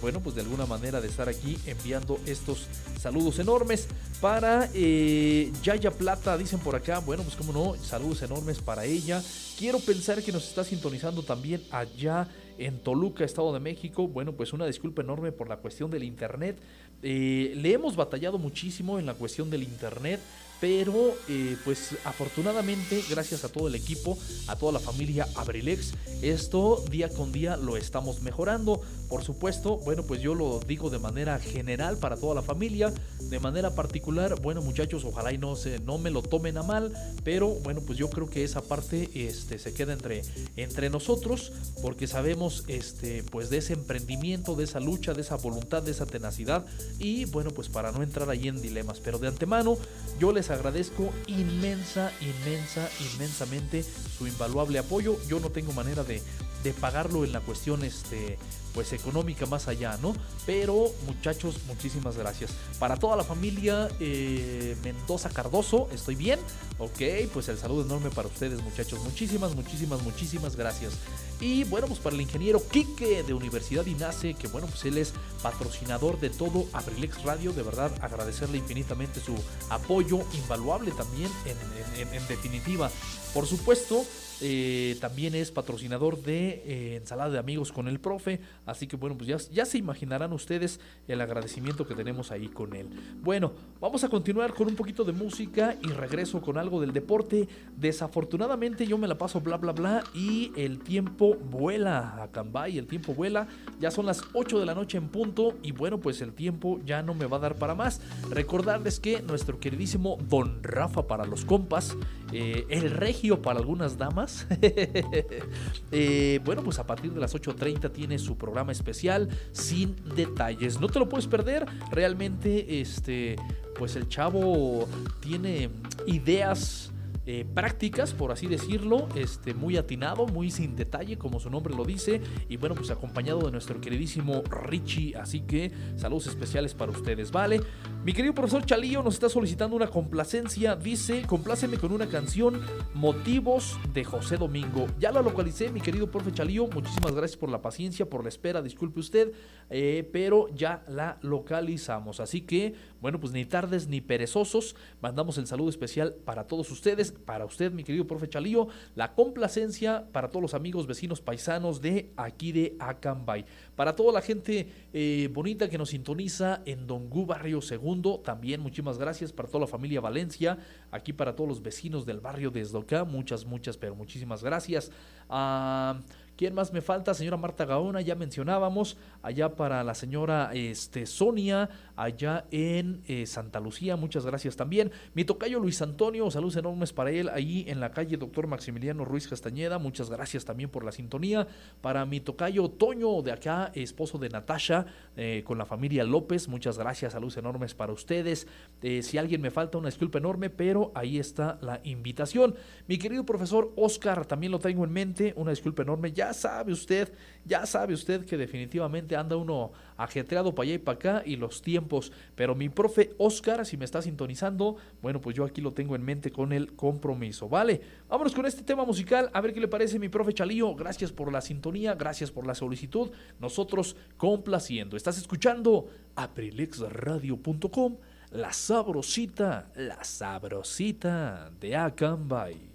bueno, pues de alguna manera de estar aquí enviando estos saludos enormes para eh, Yaya Plata, dicen por acá. Bueno, pues como no, saludos enormes para ella. Quiero pensar que nos está sintonizando también allá en Toluca, Estado de México. Bueno, pues una disculpa enorme por la cuestión del internet. Eh, le hemos batallado muchísimo en la cuestión del internet pero eh, pues afortunadamente gracias a todo el equipo, a toda la familia Abrilex, esto día con día lo estamos mejorando. Por supuesto, bueno pues yo lo digo de manera general para toda la familia, de manera particular, bueno muchachos, ojalá y no se no me lo tomen a mal, pero bueno pues yo creo que esa parte este se queda entre entre nosotros porque sabemos este pues de ese emprendimiento, de esa lucha, de esa voluntad, de esa tenacidad y bueno pues para no entrar ahí en dilemas, pero de antemano yo les agradezco inmensa, inmensa, inmensamente su invaluable apoyo. Yo no tengo manera de, de pagarlo en la cuestión este, pues económica más allá, ¿no? Pero muchachos, muchísimas gracias. Para toda la familia eh, Mendoza Cardoso, ¿estoy bien? Ok, pues el saludo enorme para ustedes muchachos. Muchísimas, muchísimas, muchísimas gracias. Y bueno, pues para el ingeniero Quique de Universidad INACE, que bueno, pues él es patrocinador de todo Abrilex Radio, de verdad agradecerle infinitamente su apoyo invaluable también en definitiva. Por supuesto, eh, también es patrocinador de eh, Ensalada de Amigos con el Profe. Así que bueno, pues ya, se imaginarán ustedes el agradecimiento que tenemos ahí con él. Bueno, vamos a continuar con un poquito de música y regreso con algo del deporte. Desafortunadamente yo me la paso bla bla bla y el tiempo vuela a Cambay, el tiempo vuela. Ya son las 8 de la noche en punto y bueno, pues el tiempo ya no me va a dar para más. Recordarles que nuestro queridísimo Don Rafa para los compas, eh, el regio para algunas damas, eh, bueno, pues a partir de las 8.30 tiene su programa especial sin detalles. No te lo puedes perder, realmente este, pues el chavo tiene ideas eh, prácticas, por así decirlo, este, muy atinado, muy sin detalle, como su nombre lo dice, y bueno, pues acompañado de nuestro queridísimo Richie, así que saludos especiales para ustedes, ¿vale? Mi querido profesor Chalillo nos está solicitando una complacencia, dice, compláceme con una canción, Motivos de José Domingo. Ya la localicé, mi querido profe Chalillo, muchísimas gracias por la paciencia, por la espera, disculpe usted, eh, pero ya la localizamos, así que, bueno, pues ni tardes ni perezosos, mandamos el saludo especial para todos ustedes, para usted, mi querido profe Chalío, la complacencia para todos los amigos, vecinos, paisanos de aquí de Acambay. Para toda la gente eh, bonita que nos sintoniza en Dongú Barrio Segundo, también muchísimas gracias para toda la familia Valencia, aquí para todos los vecinos del barrio de acá, muchas, muchas, pero muchísimas gracias. a ¿Quién más me falta? Señora Marta Gaona, ya mencionábamos. Allá para la señora este, Sonia, allá en eh, Santa Lucía, muchas gracias también. Mi tocayo Luis Antonio, saludos enormes para él, ahí en la calle Doctor Maximiliano Ruiz Castañeda, muchas gracias también por la sintonía. Para mi tocayo Toño de acá, esposo de Natasha, eh, con la familia López, muchas gracias, saludos enormes para ustedes. Eh, si alguien me falta, una disculpa enorme, pero ahí está la invitación. Mi querido profesor Oscar, también lo tengo en mente, una disculpa enorme. Ya ya sabe usted, ya sabe usted que definitivamente anda uno ajetreado para allá y para acá y los tiempos. Pero mi profe Oscar, si me está sintonizando, bueno, pues yo aquí lo tengo en mente con el compromiso, ¿vale? Vámonos con este tema musical, a ver qué le parece mi profe Chalío. Gracias por la sintonía, gracias por la solicitud. Nosotros complaciendo. Estás escuchando aprilexradio.com, la sabrosita, la sabrosita de Acambay.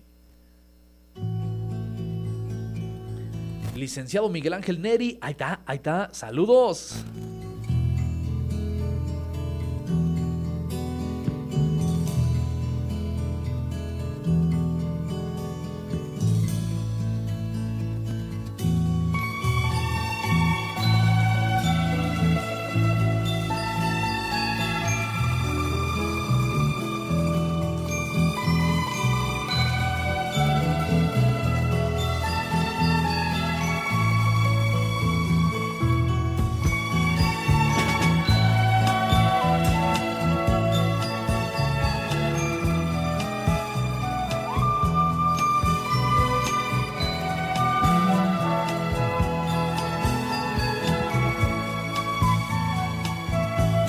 Licenciado Miguel Ángel Neri. Ahí está, ahí está. Saludos.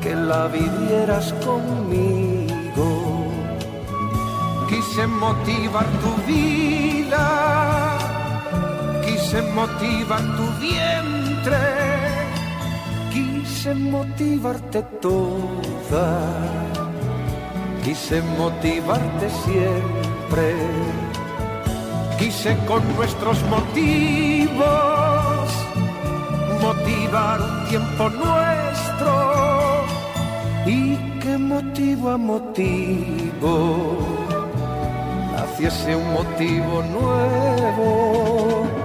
que la vivieras conmigo. Quise motivar tu vida, quise motivar tu vientre, quise motivarte toda, quise motivarte siempre, quise con nuestros motivos motivar un tiempo nuestro y qué motivo a motivo naciese un motivo nuevo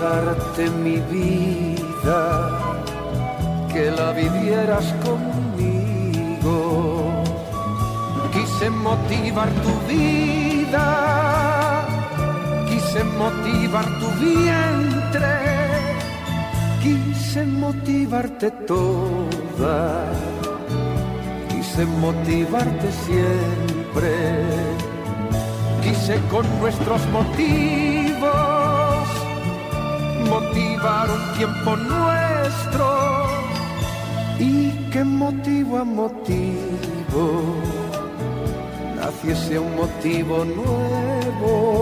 Darte mi vida, que la vivieras conmigo. Quise motivar tu vida, quise motivar tu vientre, quise motivarte toda, quise motivarte siempre quise con nuestros motivos motivar un tiempo nuestro y que motivo a motivo naciese un motivo nuevo.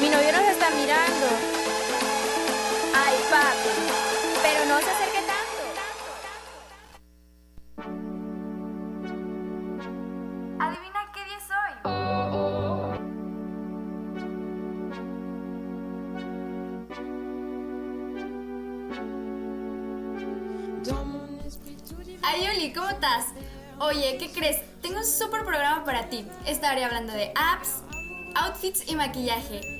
Mi novio nos está mirando. Ay, papi. Pero no se acerque tanto. Adivina qué día soy. Ay, Oli, ¿cómo estás? Oye, ¿qué crees? Tengo un súper programa para ti. Estaré hablando de apps, outfits y maquillaje.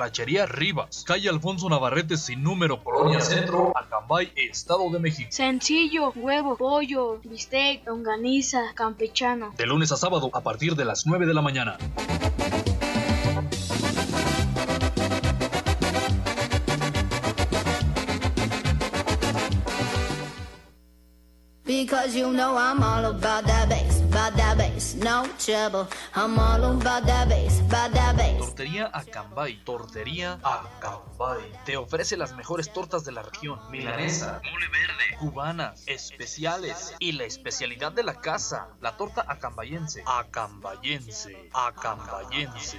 Guarachería Rivas, calle Alfonso Navarrete sin número, Colonia Centro, Acambay, Estado de México. Sencillo, huevo, pollo, bistec, longaniza, campechano. De lunes a sábado a partir de las 9 de la mañana. Because you know I'm all about that bass, about no trouble. I'm all about that bass, about that bass. Tortería Acambay, Tortería Acambay. Te ofrece las mejores tortas de la región. Milanesa, mole verde, cubanas, especiales y la especialidad de la casa, la torta acambayense. Acambayense, acambayense.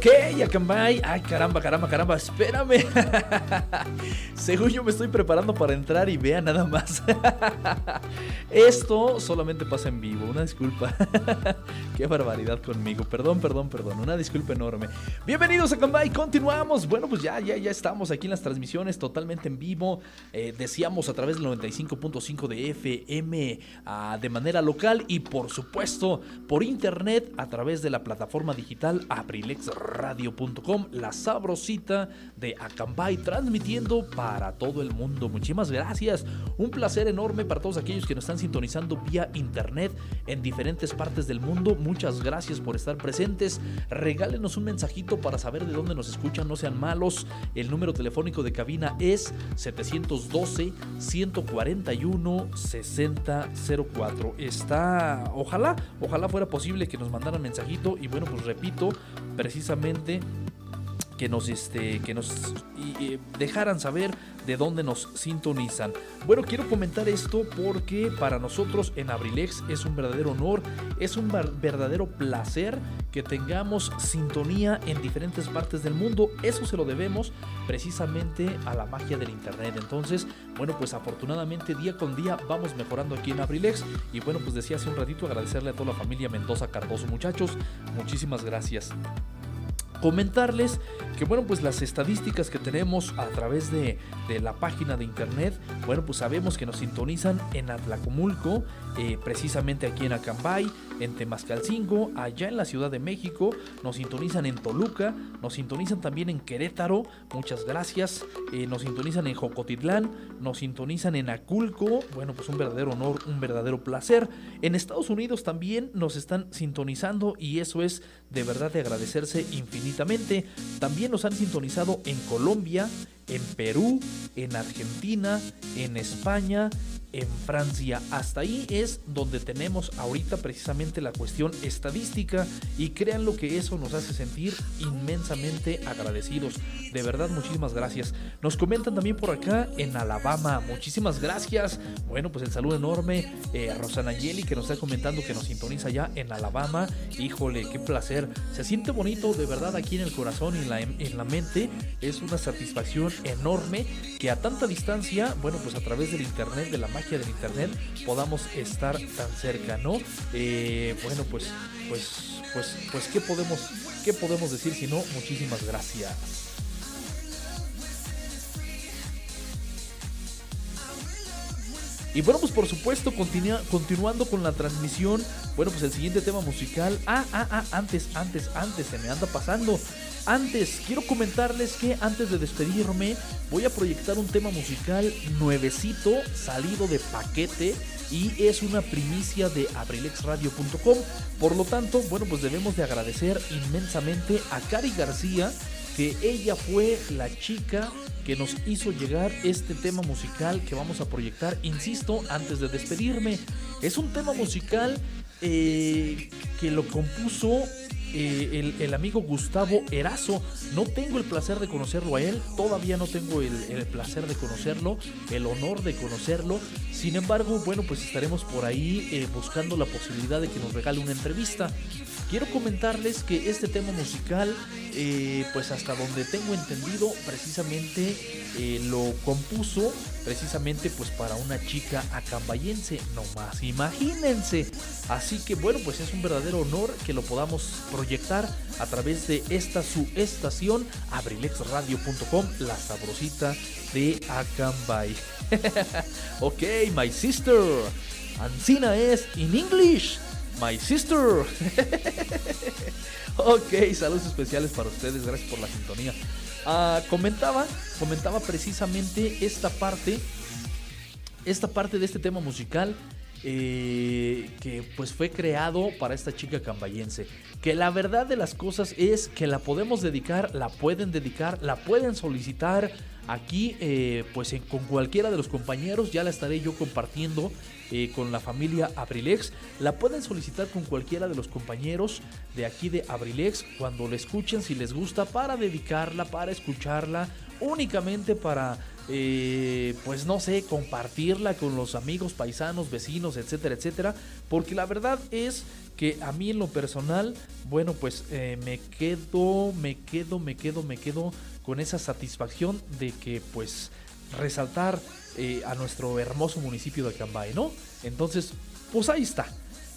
Ok, Acambay. Ay, caramba, caramba, caramba, espérame. Según yo me estoy preparando para entrar y vea nada más. Esto solamente pasa en vivo, una disculpa. Qué barbaridad conmigo. Perdón, perdón, perdón. Una disculpa enorme. Bienvenidos a Acambay, continuamos. Bueno, pues ya, ya, ya estamos aquí en las transmisiones totalmente en vivo. Eh, decíamos a través del 95.5 de FM ah, de manera local y por supuesto por internet a través de la plataforma digital abrilexradio.com, la sabrosita de Acambay, transmitiendo para todo el mundo. Muchísimas gracias. Un placer enorme para todos aquellos que nos están sintonizando vía internet en diferentes partes del mundo. Muchas gracias por estar presentes. Regálenos un mensajito para saber de dónde nos escuchan, no sean malos. El número telefónico de cabina es 712 141 6004. Está, ojalá, ojalá fuera posible que nos mandaran mensajito y bueno, pues repito, precisamente que nos, este, que nos dejaran saber de dónde nos sintonizan. Bueno, quiero comentar esto porque para nosotros en Abrilex es un verdadero honor, es un verdadero placer que tengamos sintonía en diferentes partes del mundo. Eso se lo debemos precisamente a la magia del Internet. Entonces, bueno, pues afortunadamente día con día vamos mejorando aquí en Abrilex. Y bueno, pues decía hace un ratito agradecerle a toda la familia Mendoza Cardoso, muchachos. Muchísimas gracias comentarles que bueno pues las estadísticas que tenemos a través de, de, la página de internet bueno pues sabemos que nos sintonizan en Atlacomulco eh, precisamente aquí en Acambay en Temascalcingo allá en la Ciudad de México. Nos sintonizan en Toluca nos sintonizan también en Querétaro muchas gracias. Eh, nos sintonizan en Jocotitlán nos sintonizan en Aculco. Bueno pues un verdadero honor un verdadero placer. En Estados Unidos también nos están sintonizando y eso es de verdad de agradecerse infinitamente. También nos han sintonizado en Colombia, en Perú, en Argentina, en España, en Francia. Hasta ahí es donde tenemos ahorita precisamente la cuestión estadística y crean lo que eso nos hace sentir inmensamente agradecidos. De verdad, muchísimas gracias. Nos comentan también por acá en Alabama. Muchísimas gracias. Bueno, pues el saludo enorme eh, a Rosana Yeli que nos está comentando que nos sintoniza ya en Alabama. Híjole, qué placer. Se siente bonito de verdad aquí en el corazón y en la mente. Es una satisfacción enorme que a tanta distancia, bueno, pues a través del internet, de la del internet podamos estar tan cerca, ¿no? Eh, bueno, pues, pues, pues, pues, ¿qué podemos, qué podemos decir si no? Muchísimas gracias. Y bueno, pues por supuesto, continuando con la transmisión. Bueno, pues el siguiente tema musical. Ah, ah, ah, antes, antes, antes, se me anda pasando. Antes, quiero comentarles que antes de despedirme, voy a proyectar un tema musical nuevecito, salido de paquete y es una primicia de abrilexradio.com. Por lo tanto, bueno, pues debemos de agradecer inmensamente a Cari García, que ella fue la chica que nos hizo llegar este tema musical que vamos a proyectar. Insisto, antes de despedirme, es un tema musical eh, que lo compuso eh, el, amigo Gustavo Erazo. No tengo el placer de conocerlo a él, todavía no tengo el, placer de conocerlo, el honor de conocerlo. Sin embargo, bueno, pues estaremos por ahí eh, buscando la posibilidad de que nos regale una entrevista. Quiero comentarles que este tema musical, pues hasta donde tengo entendido, precisamente lo compuso precisamente pues para una chica acambayense, no más, imagínense. Así que bueno, pues es un verdadero honor que lo podamos proyectar a través de esta su estación, abrilexradio.com, la sabrosita de Acambay. ok, my sister. Ancina es in English. My sister. ok, saludos especiales para ustedes. Gracias por la sintonía. Ah, comentaba, comentaba precisamente esta parte, esta parte de este tema musical eh, que pues fue creado para esta chica cambayense. Que la verdad de las cosas es que la podemos dedicar, la pueden dedicar, la pueden solicitar aquí eh, pues con cualquiera de los compañeros. Ya la estaré yo compartiendo eh, con la familia Abrilex. La pueden solicitar con cualquiera de los compañeros de aquí de Abrilex cuando la escuchen si les gusta para dedicarla, para escucharla, únicamente para eh, pues no sé, compartirla con los amigos, paisanos, vecinos, etcétera, etcétera. Porque la verdad es que a mí en lo personal, bueno, pues eh, me quedo, me quedo, me quedo, me quedo con esa satisfacción de que pues resaltar eh, a nuestro hermoso municipio de Acambay, ¿no? Entonces, pues ahí está.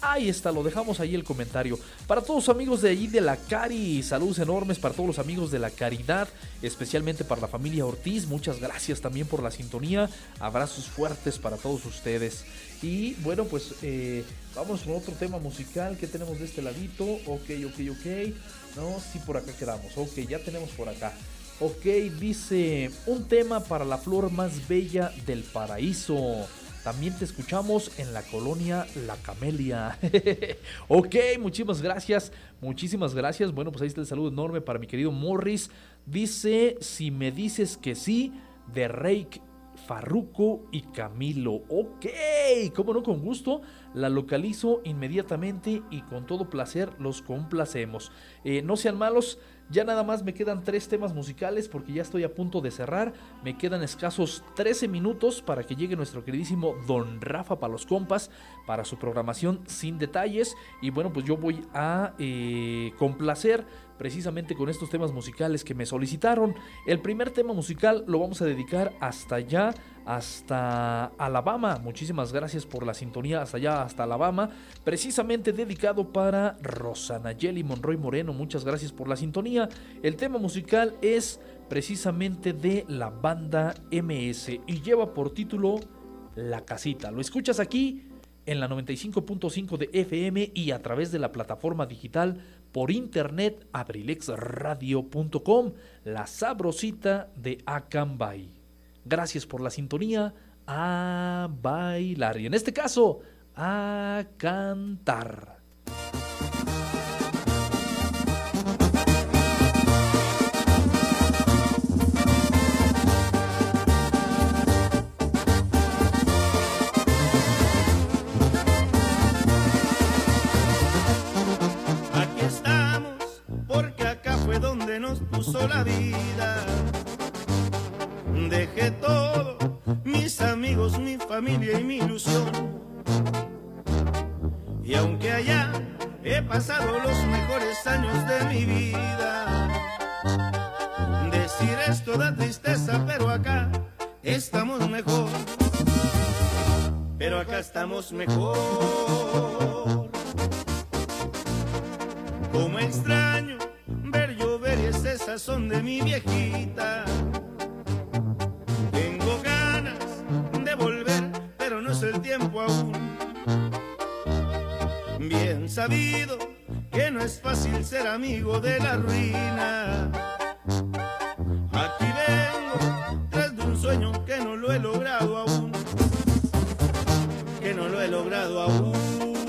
Ahí está, lo dejamos ahí el comentario. Para todos los amigos de ahí de la Cari, saludos enormes para todos los amigos de la Caridad, especialmente para la familia Ortiz. Muchas gracias también por la sintonía. Abrazos fuertes para todos ustedes. Y bueno, pues eh, vamos con otro tema musical que tenemos de este ladito. Ok, ok, ok. No, sí, por acá quedamos. Ok, ya tenemos por acá. Ok, dice un tema para la flor más bella del paraíso. También te escuchamos en la colonia La Camelia. ok, muchísimas gracias. Muchísimas gracias. Bueno, pues ahí está el saludo enorme para mi querido Morris. Dice, si me dices que sí, de Reik, Farruco y Camilo. Ok, como no, con gusto. La localizo inmediatamente y con todo placer los complacemos. Eh, no sean malos. Ya nada más me quedan tres temas musicales porque ya estoy a punto de cerrar. Me quedan escasos 13 minutos para que llegue nuestro queridísimo Don Rafa para los compas, para su programación sin detalles. Y bueno, pues yo voy a eh, complacer precisamente con estos temas musicales que me solicitaron. El primer tema musical lo vamos a dedicar hasta allá, hasta Alabama. Muchísimas gracias por la sintonía hasta allá, hasta Alabama. Precisamente dedicado para Rosana Jelly Monroy Moreno. Muchas gracias por la sintonía. El tema musical es precisamente de la banda MS y lleva por título La Casita. Lo escuchas aquí en la 95.5 de FM y a través de la plataforma digital por internet abrilexradio.com, la sabrosita de Acambay. Gracias por la sintonía, a bailar y en este caso a cantar. Aquí estamos, porque acá fue donde nos puso la vida. Dejé todo, mis amigos, mi familia y mi ilusión. Y aunque allá he pasado los mejores años de mi vida, decir esto da tristeza, pero acá estamos mejor. Pero acá estamos mejor. Como extraño ver llover y ese sazón de mi viejita. Aún. Bien sabido que no es fácil ser amigo de la ruina. Aquí vengo tras de un sueño que no lo he logrado aún. Que no lo he logrado aún.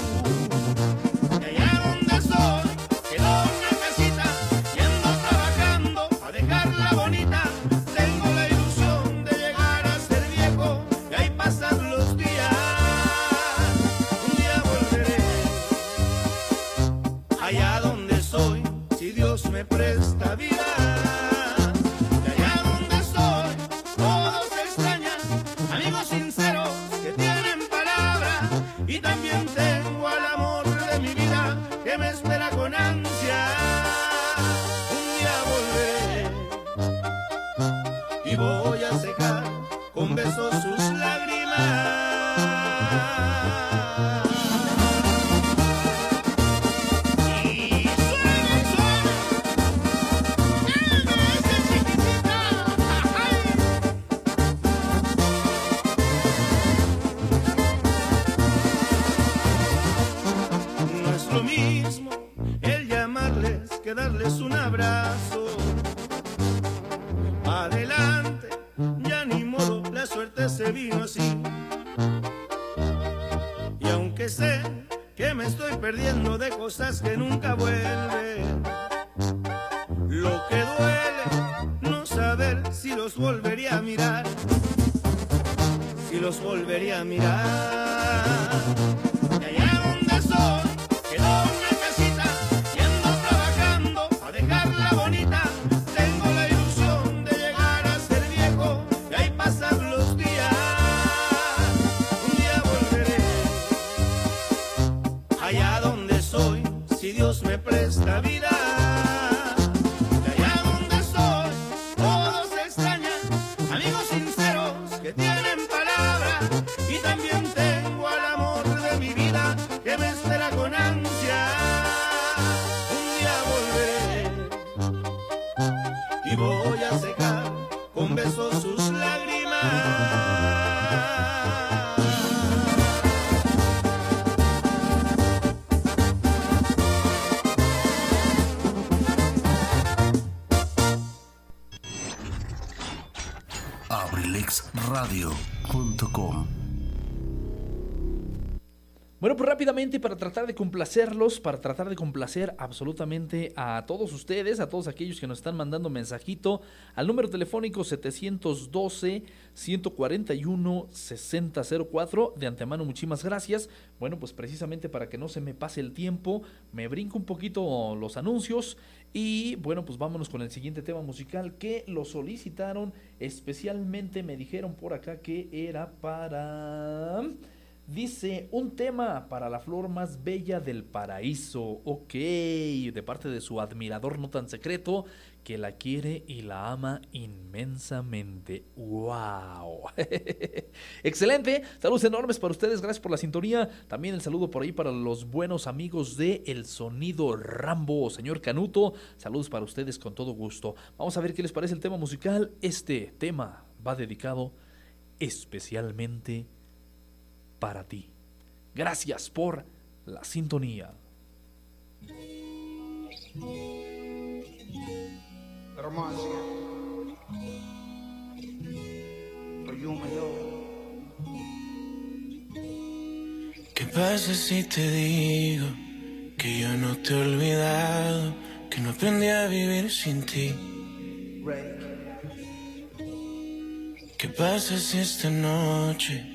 abrilexradio.com. Bueno, pues rápidamente para tratar de complacerlos, para tratar de complacer absolutamente a todos ustedes, a todos aquellos que nos están mandando mensajito al número telefónico 712-141-6004. De antemano, muchísimas gracias. Bueno, pues precisamente para que no se me pase el tiempo, me brinco un poquito los anuncios y bueno, pues vámonos con el siguiente tema musical que lo solicitaron especialmente, me dijeron por acá que era para... Dice, un tema para la flor más bella del paraíso. Ok, de parte de su admirador no tan secreto, que la quiere y la ama inmensamente. ¡Wow! Excelente. Saludos enormes para ustedes. Gracias por la sintonía. También el saludo por ahí para los buenos amigos de El Sonido Rambo. Señor Canuto, saludos para ustedes con todo gusto. Vamos a ver qué les parece el tema musical. Este tema va dedicado especialmente para ti. Gracias por la sintonía. ¿Qué pasa si te digo que yo no te he olvidado, que no aprendí a vivir sin ti? ¿Qué pasa si esta noche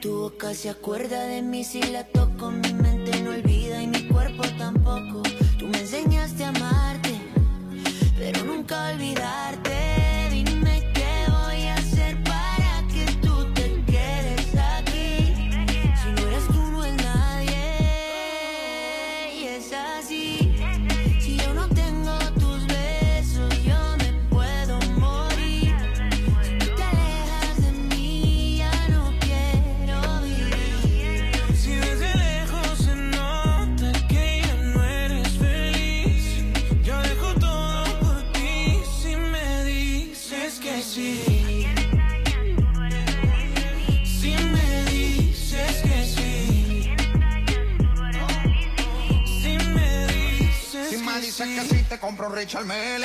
Tu boca se acuerda de mí si la toco, te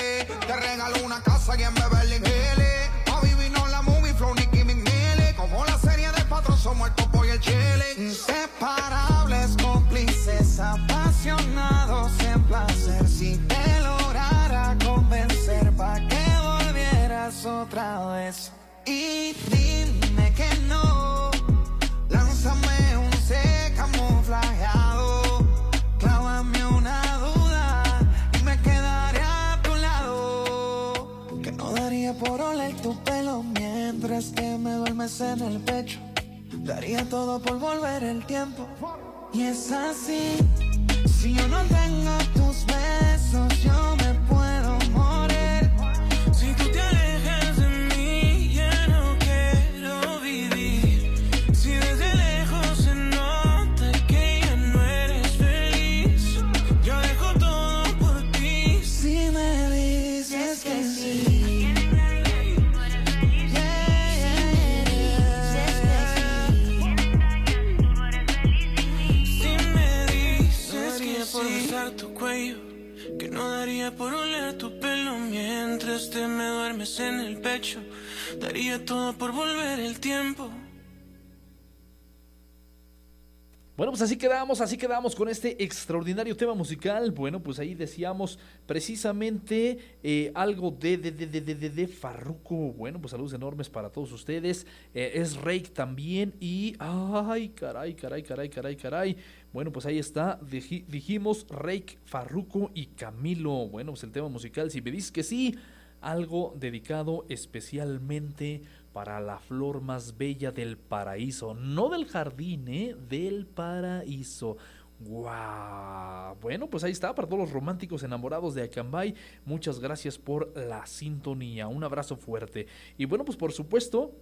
así quedamos, así quedamos con este extraordinario tema musical. Bueno, pues ahí decíamos precisamente eh, algo de, de, de, de, de, de, Farruko. Bueno, pues saludos enormes para todos ustedes. Eh, es Rake también y... Ay, caray, caray, caray, caray, caray. Bueno, pues ahí está. dijimos Reik, Farruko y Camilo. Bueno, pues el tema musical, si me dices que sí, algo dedicado especialmente para la flor más bella del paraíso. No del jardín, ¿eh? Del paraíso. ¡Wow! Bueno, pues ahí está para todos los románticos enamorados de Acambay. Muchas gracias por la sintonía. Un abrazo fuerte. Y bueno, pues por supuesto,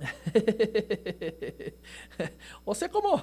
o sea, ¿cómo?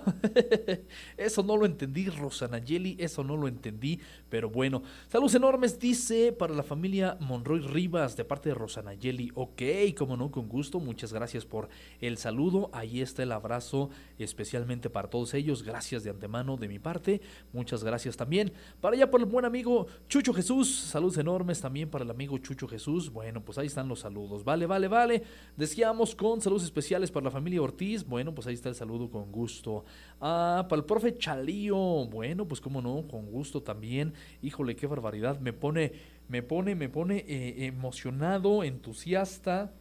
eso no lo entendí, Rosanayeli, eso no lo entendí, pero bueno. Saludos enormes, dice, para la familia Monroy Rivas, de parte de Rosanayeli. Ok, como no, con gusto, muchas gracias por el saludo. Ahí está el abrazo, especialmente para todos ellos. Gracias de antemano de mi parte, muchas gracias también. Para allá, por el buen amigo Chucho Jesús, saludos enormes también para el amigo Chucho Jesús. Bueno, pues ahí están los saludos. Vale, vale, vale. Deseamos con saludos especiales para la familia Ortiz. Bueno, pues ahí está el saludo con gusto. Ah, para el profe Chalío. Bueno, pues cómo no, con gusto también. Híjole, qué barbaridad. Me pone, me pone, me pone eh, emocionado, entusiasta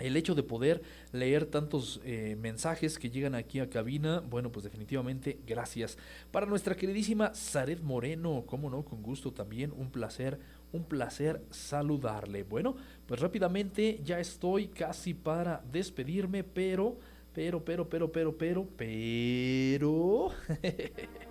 el hecho de poder leer tantos eh, mensajes que llegan aquí a cabina, bueno, pues definitivamente gracias. Para nuestra queridísima Zaret Moreno, cómo no, con gusto también, un placer, un placer saludarle. Bueno, pues rápidamente ya estoy casi para despedirme, pero, pero, pero, pero, pero, pero, pero...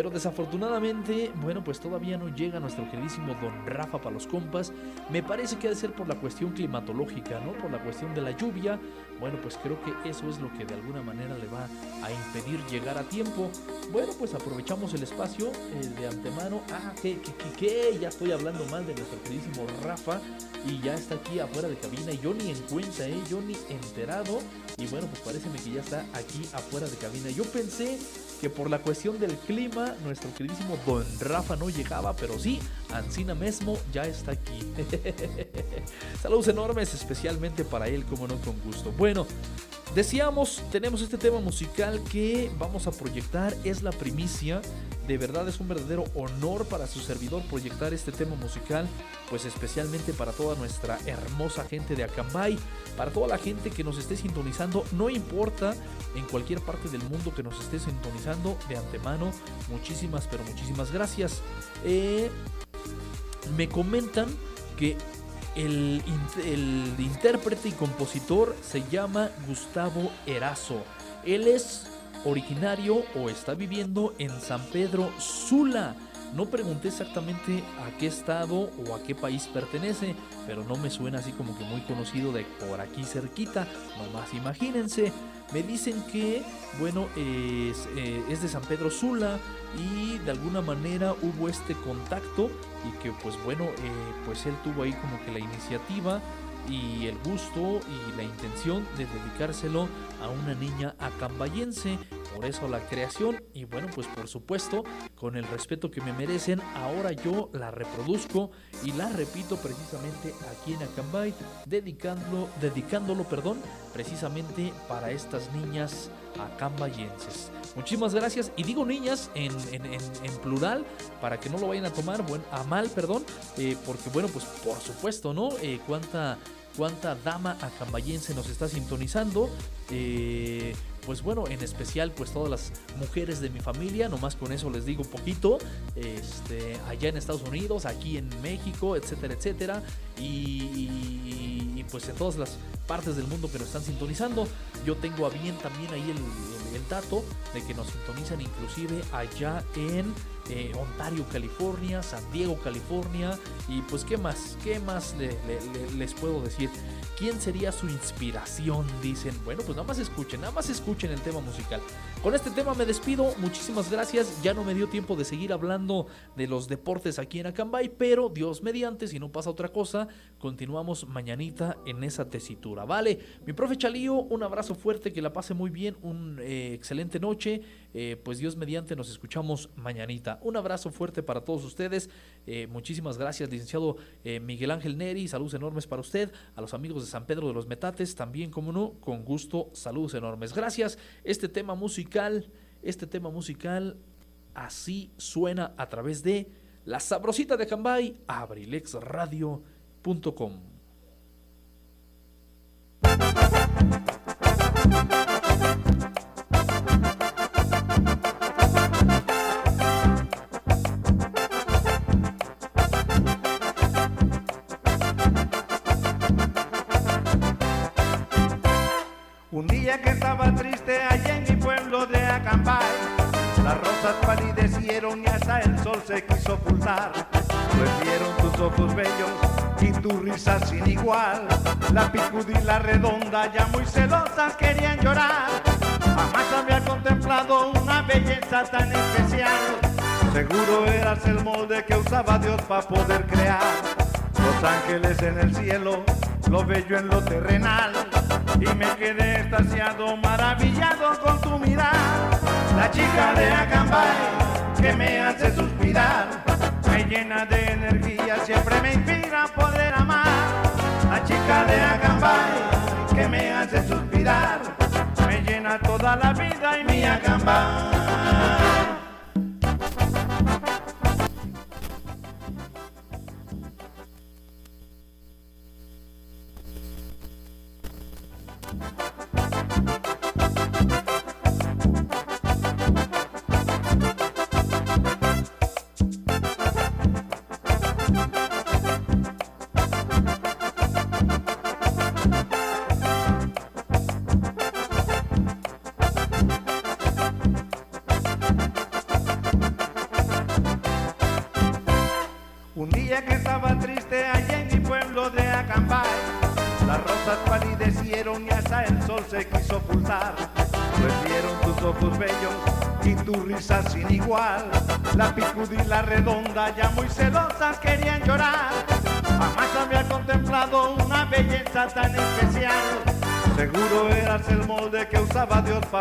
Pero desafortunadamente, bueno, pues todavía no llega nuestro queridísimo Don Rafa para los compas. Me parece que ha de ser por la cuestión climatológica, ¿no? Por la cuestión de la lluvia. Bueno, pues creo que eso es lo que de alguna manera le va a impedir llegar a tiempo. Bueno, pues aprovechamos el espacio eh, de antemano. Ah, que, que, que, que, ya estoy hablando mal de nuestro queridísimo Rafa. Y ya está aquí afuera de cabina. Y yo ni en cuenta, ¿eh? Yo ni enterado. Y bueno, pues parece que ya está aquí afuera de cabina. Yo pensé que por la cuestión del clima, nuestro queridísimo Don Rafa no llegaba, pero sí, Ancina mismo ya está aquí. Saludos enormes, especialmente para él, como no, con gusto. Bueno, decíamos, tenemos este tema musical que vamos a proyectar, es la primicia de verdad es un verdadero honor para su servidor proyectar este tema musical, pues especialmente para toda nuestra hermosa gente de Acambay, para toda la gente que nos esté sintonizando, no importa en cualquier parte del mundo que nos esté sintonizando de antemano, muchísimas, pero muchísimas gracias. Eh, me comentan que el, intérprete y compositor se llama Gustavo Erazo. Él es originario o está viviendo en San Pedro Sula. No pregunté exactamente a qué estado o a qué país pertenece, pero no me suena así como que muy conocido de por aquí cerquita. Nomás imagínense. Me dicen que, bueno, es, eh, de San Pedro Sula y de alguna manera hubo este contacto y que pues bueno, eh, pues él tuvo ahí como que la iniciativa y el gusto y la intención de dedicárselo a una niña acambayense. Por eso la creación y bueno, pues por supuesto, con el respeto que me merecen, ahora yo la reproduzco y la repito precisamente aquí en Acambay, dedicándolo, dedicándolo, perdón, precisamente para estas niñas acambayenses. Muchísimas gracias y digo niñas en, plural para que no lo vayan a tomar bueno, a mal, perdón, eh, porque bueno, pues por supuesto, ¿no? Eh, cuánta cuánta dama acambayense nos está sintonizando. Eh, pues bueno, en especial pues todas las mujeres de mi familia, nomás con eso les digo un poquito, este, allá en Estados Unidos, aquí en México, etcétera, etcétera, y, pues en todas las partes del mundo que nos están sintonizando. Yo tengo a bien también ahí el, el dato de que nos sintonizan inclusive allá en eh, Ontario, California, San Diego, California. Y pues, ¿qué más? ¿Qué más les puedo decir? ¿Quién sería su inspiración? Dicen. Bueno, pues nada más escuchen, nada más escuchen el tema musical. Con este tema me despido. Muchísimas gracias. Ya no me dio tiempo de seguir hablando de los deportes aquí en Acambay, pero Dios mediante, si no pasa otra cosa, continuamos mañanita en esa tesitura. Vale, mi profe Chalío, un abrazo fuerte, que la pase muy bien, una eh, excelente noche. Eh, pues Dios mediante nos escuchamos mañanita. Un abrazo fuerte para todos ustedes. Eh, muchísimas gracias, licenciado Miguel Ángel Neri. Saludos enormes para usted. A los amigos de San Pedro de los Metates, también, como no, con gusto, saludos enormes. Gracias. Este tema musical, este tema musical, así suena a través de La Sabrosita de Cambay, www.radiomaría.com. Un día que estaba triste allá en mi pueblo de acampar, las rosas palidecieron y hasta el sol se quiso ocultar. Pues vieron tus ojos bellos tu risa sin igual. La picuda y la redonda ya muy celosas querían llorar. Jamás había contemplado una belleza tan especial. Seguro eras el molde que usaba Dios para poder crear. Los ángeles en el cielo, lo bello en lo terrenal. Y me quedé extasiado, maravillado con tu mirar. La chica de Acambay que me hace suspirar, llena de energía, siempre me inspira a poder amar. La chica de Acambay que me hace suspirar, me llena toda la vida y mi Acambay.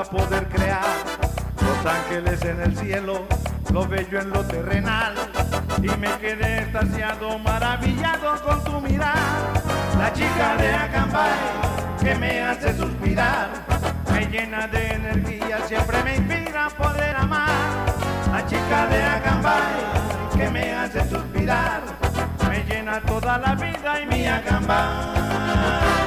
Poder crear. Los ángeles en el cielo, lo bello en lo terrenal. Y me quedé extasiado, maravillado con tu mirar. La chica de Acambay que me hace suspirar, me llena de energía, siempre me inspira poder amar. La chica de Acambay que me hace suspirar, me llena toda la vida y mi Acambay.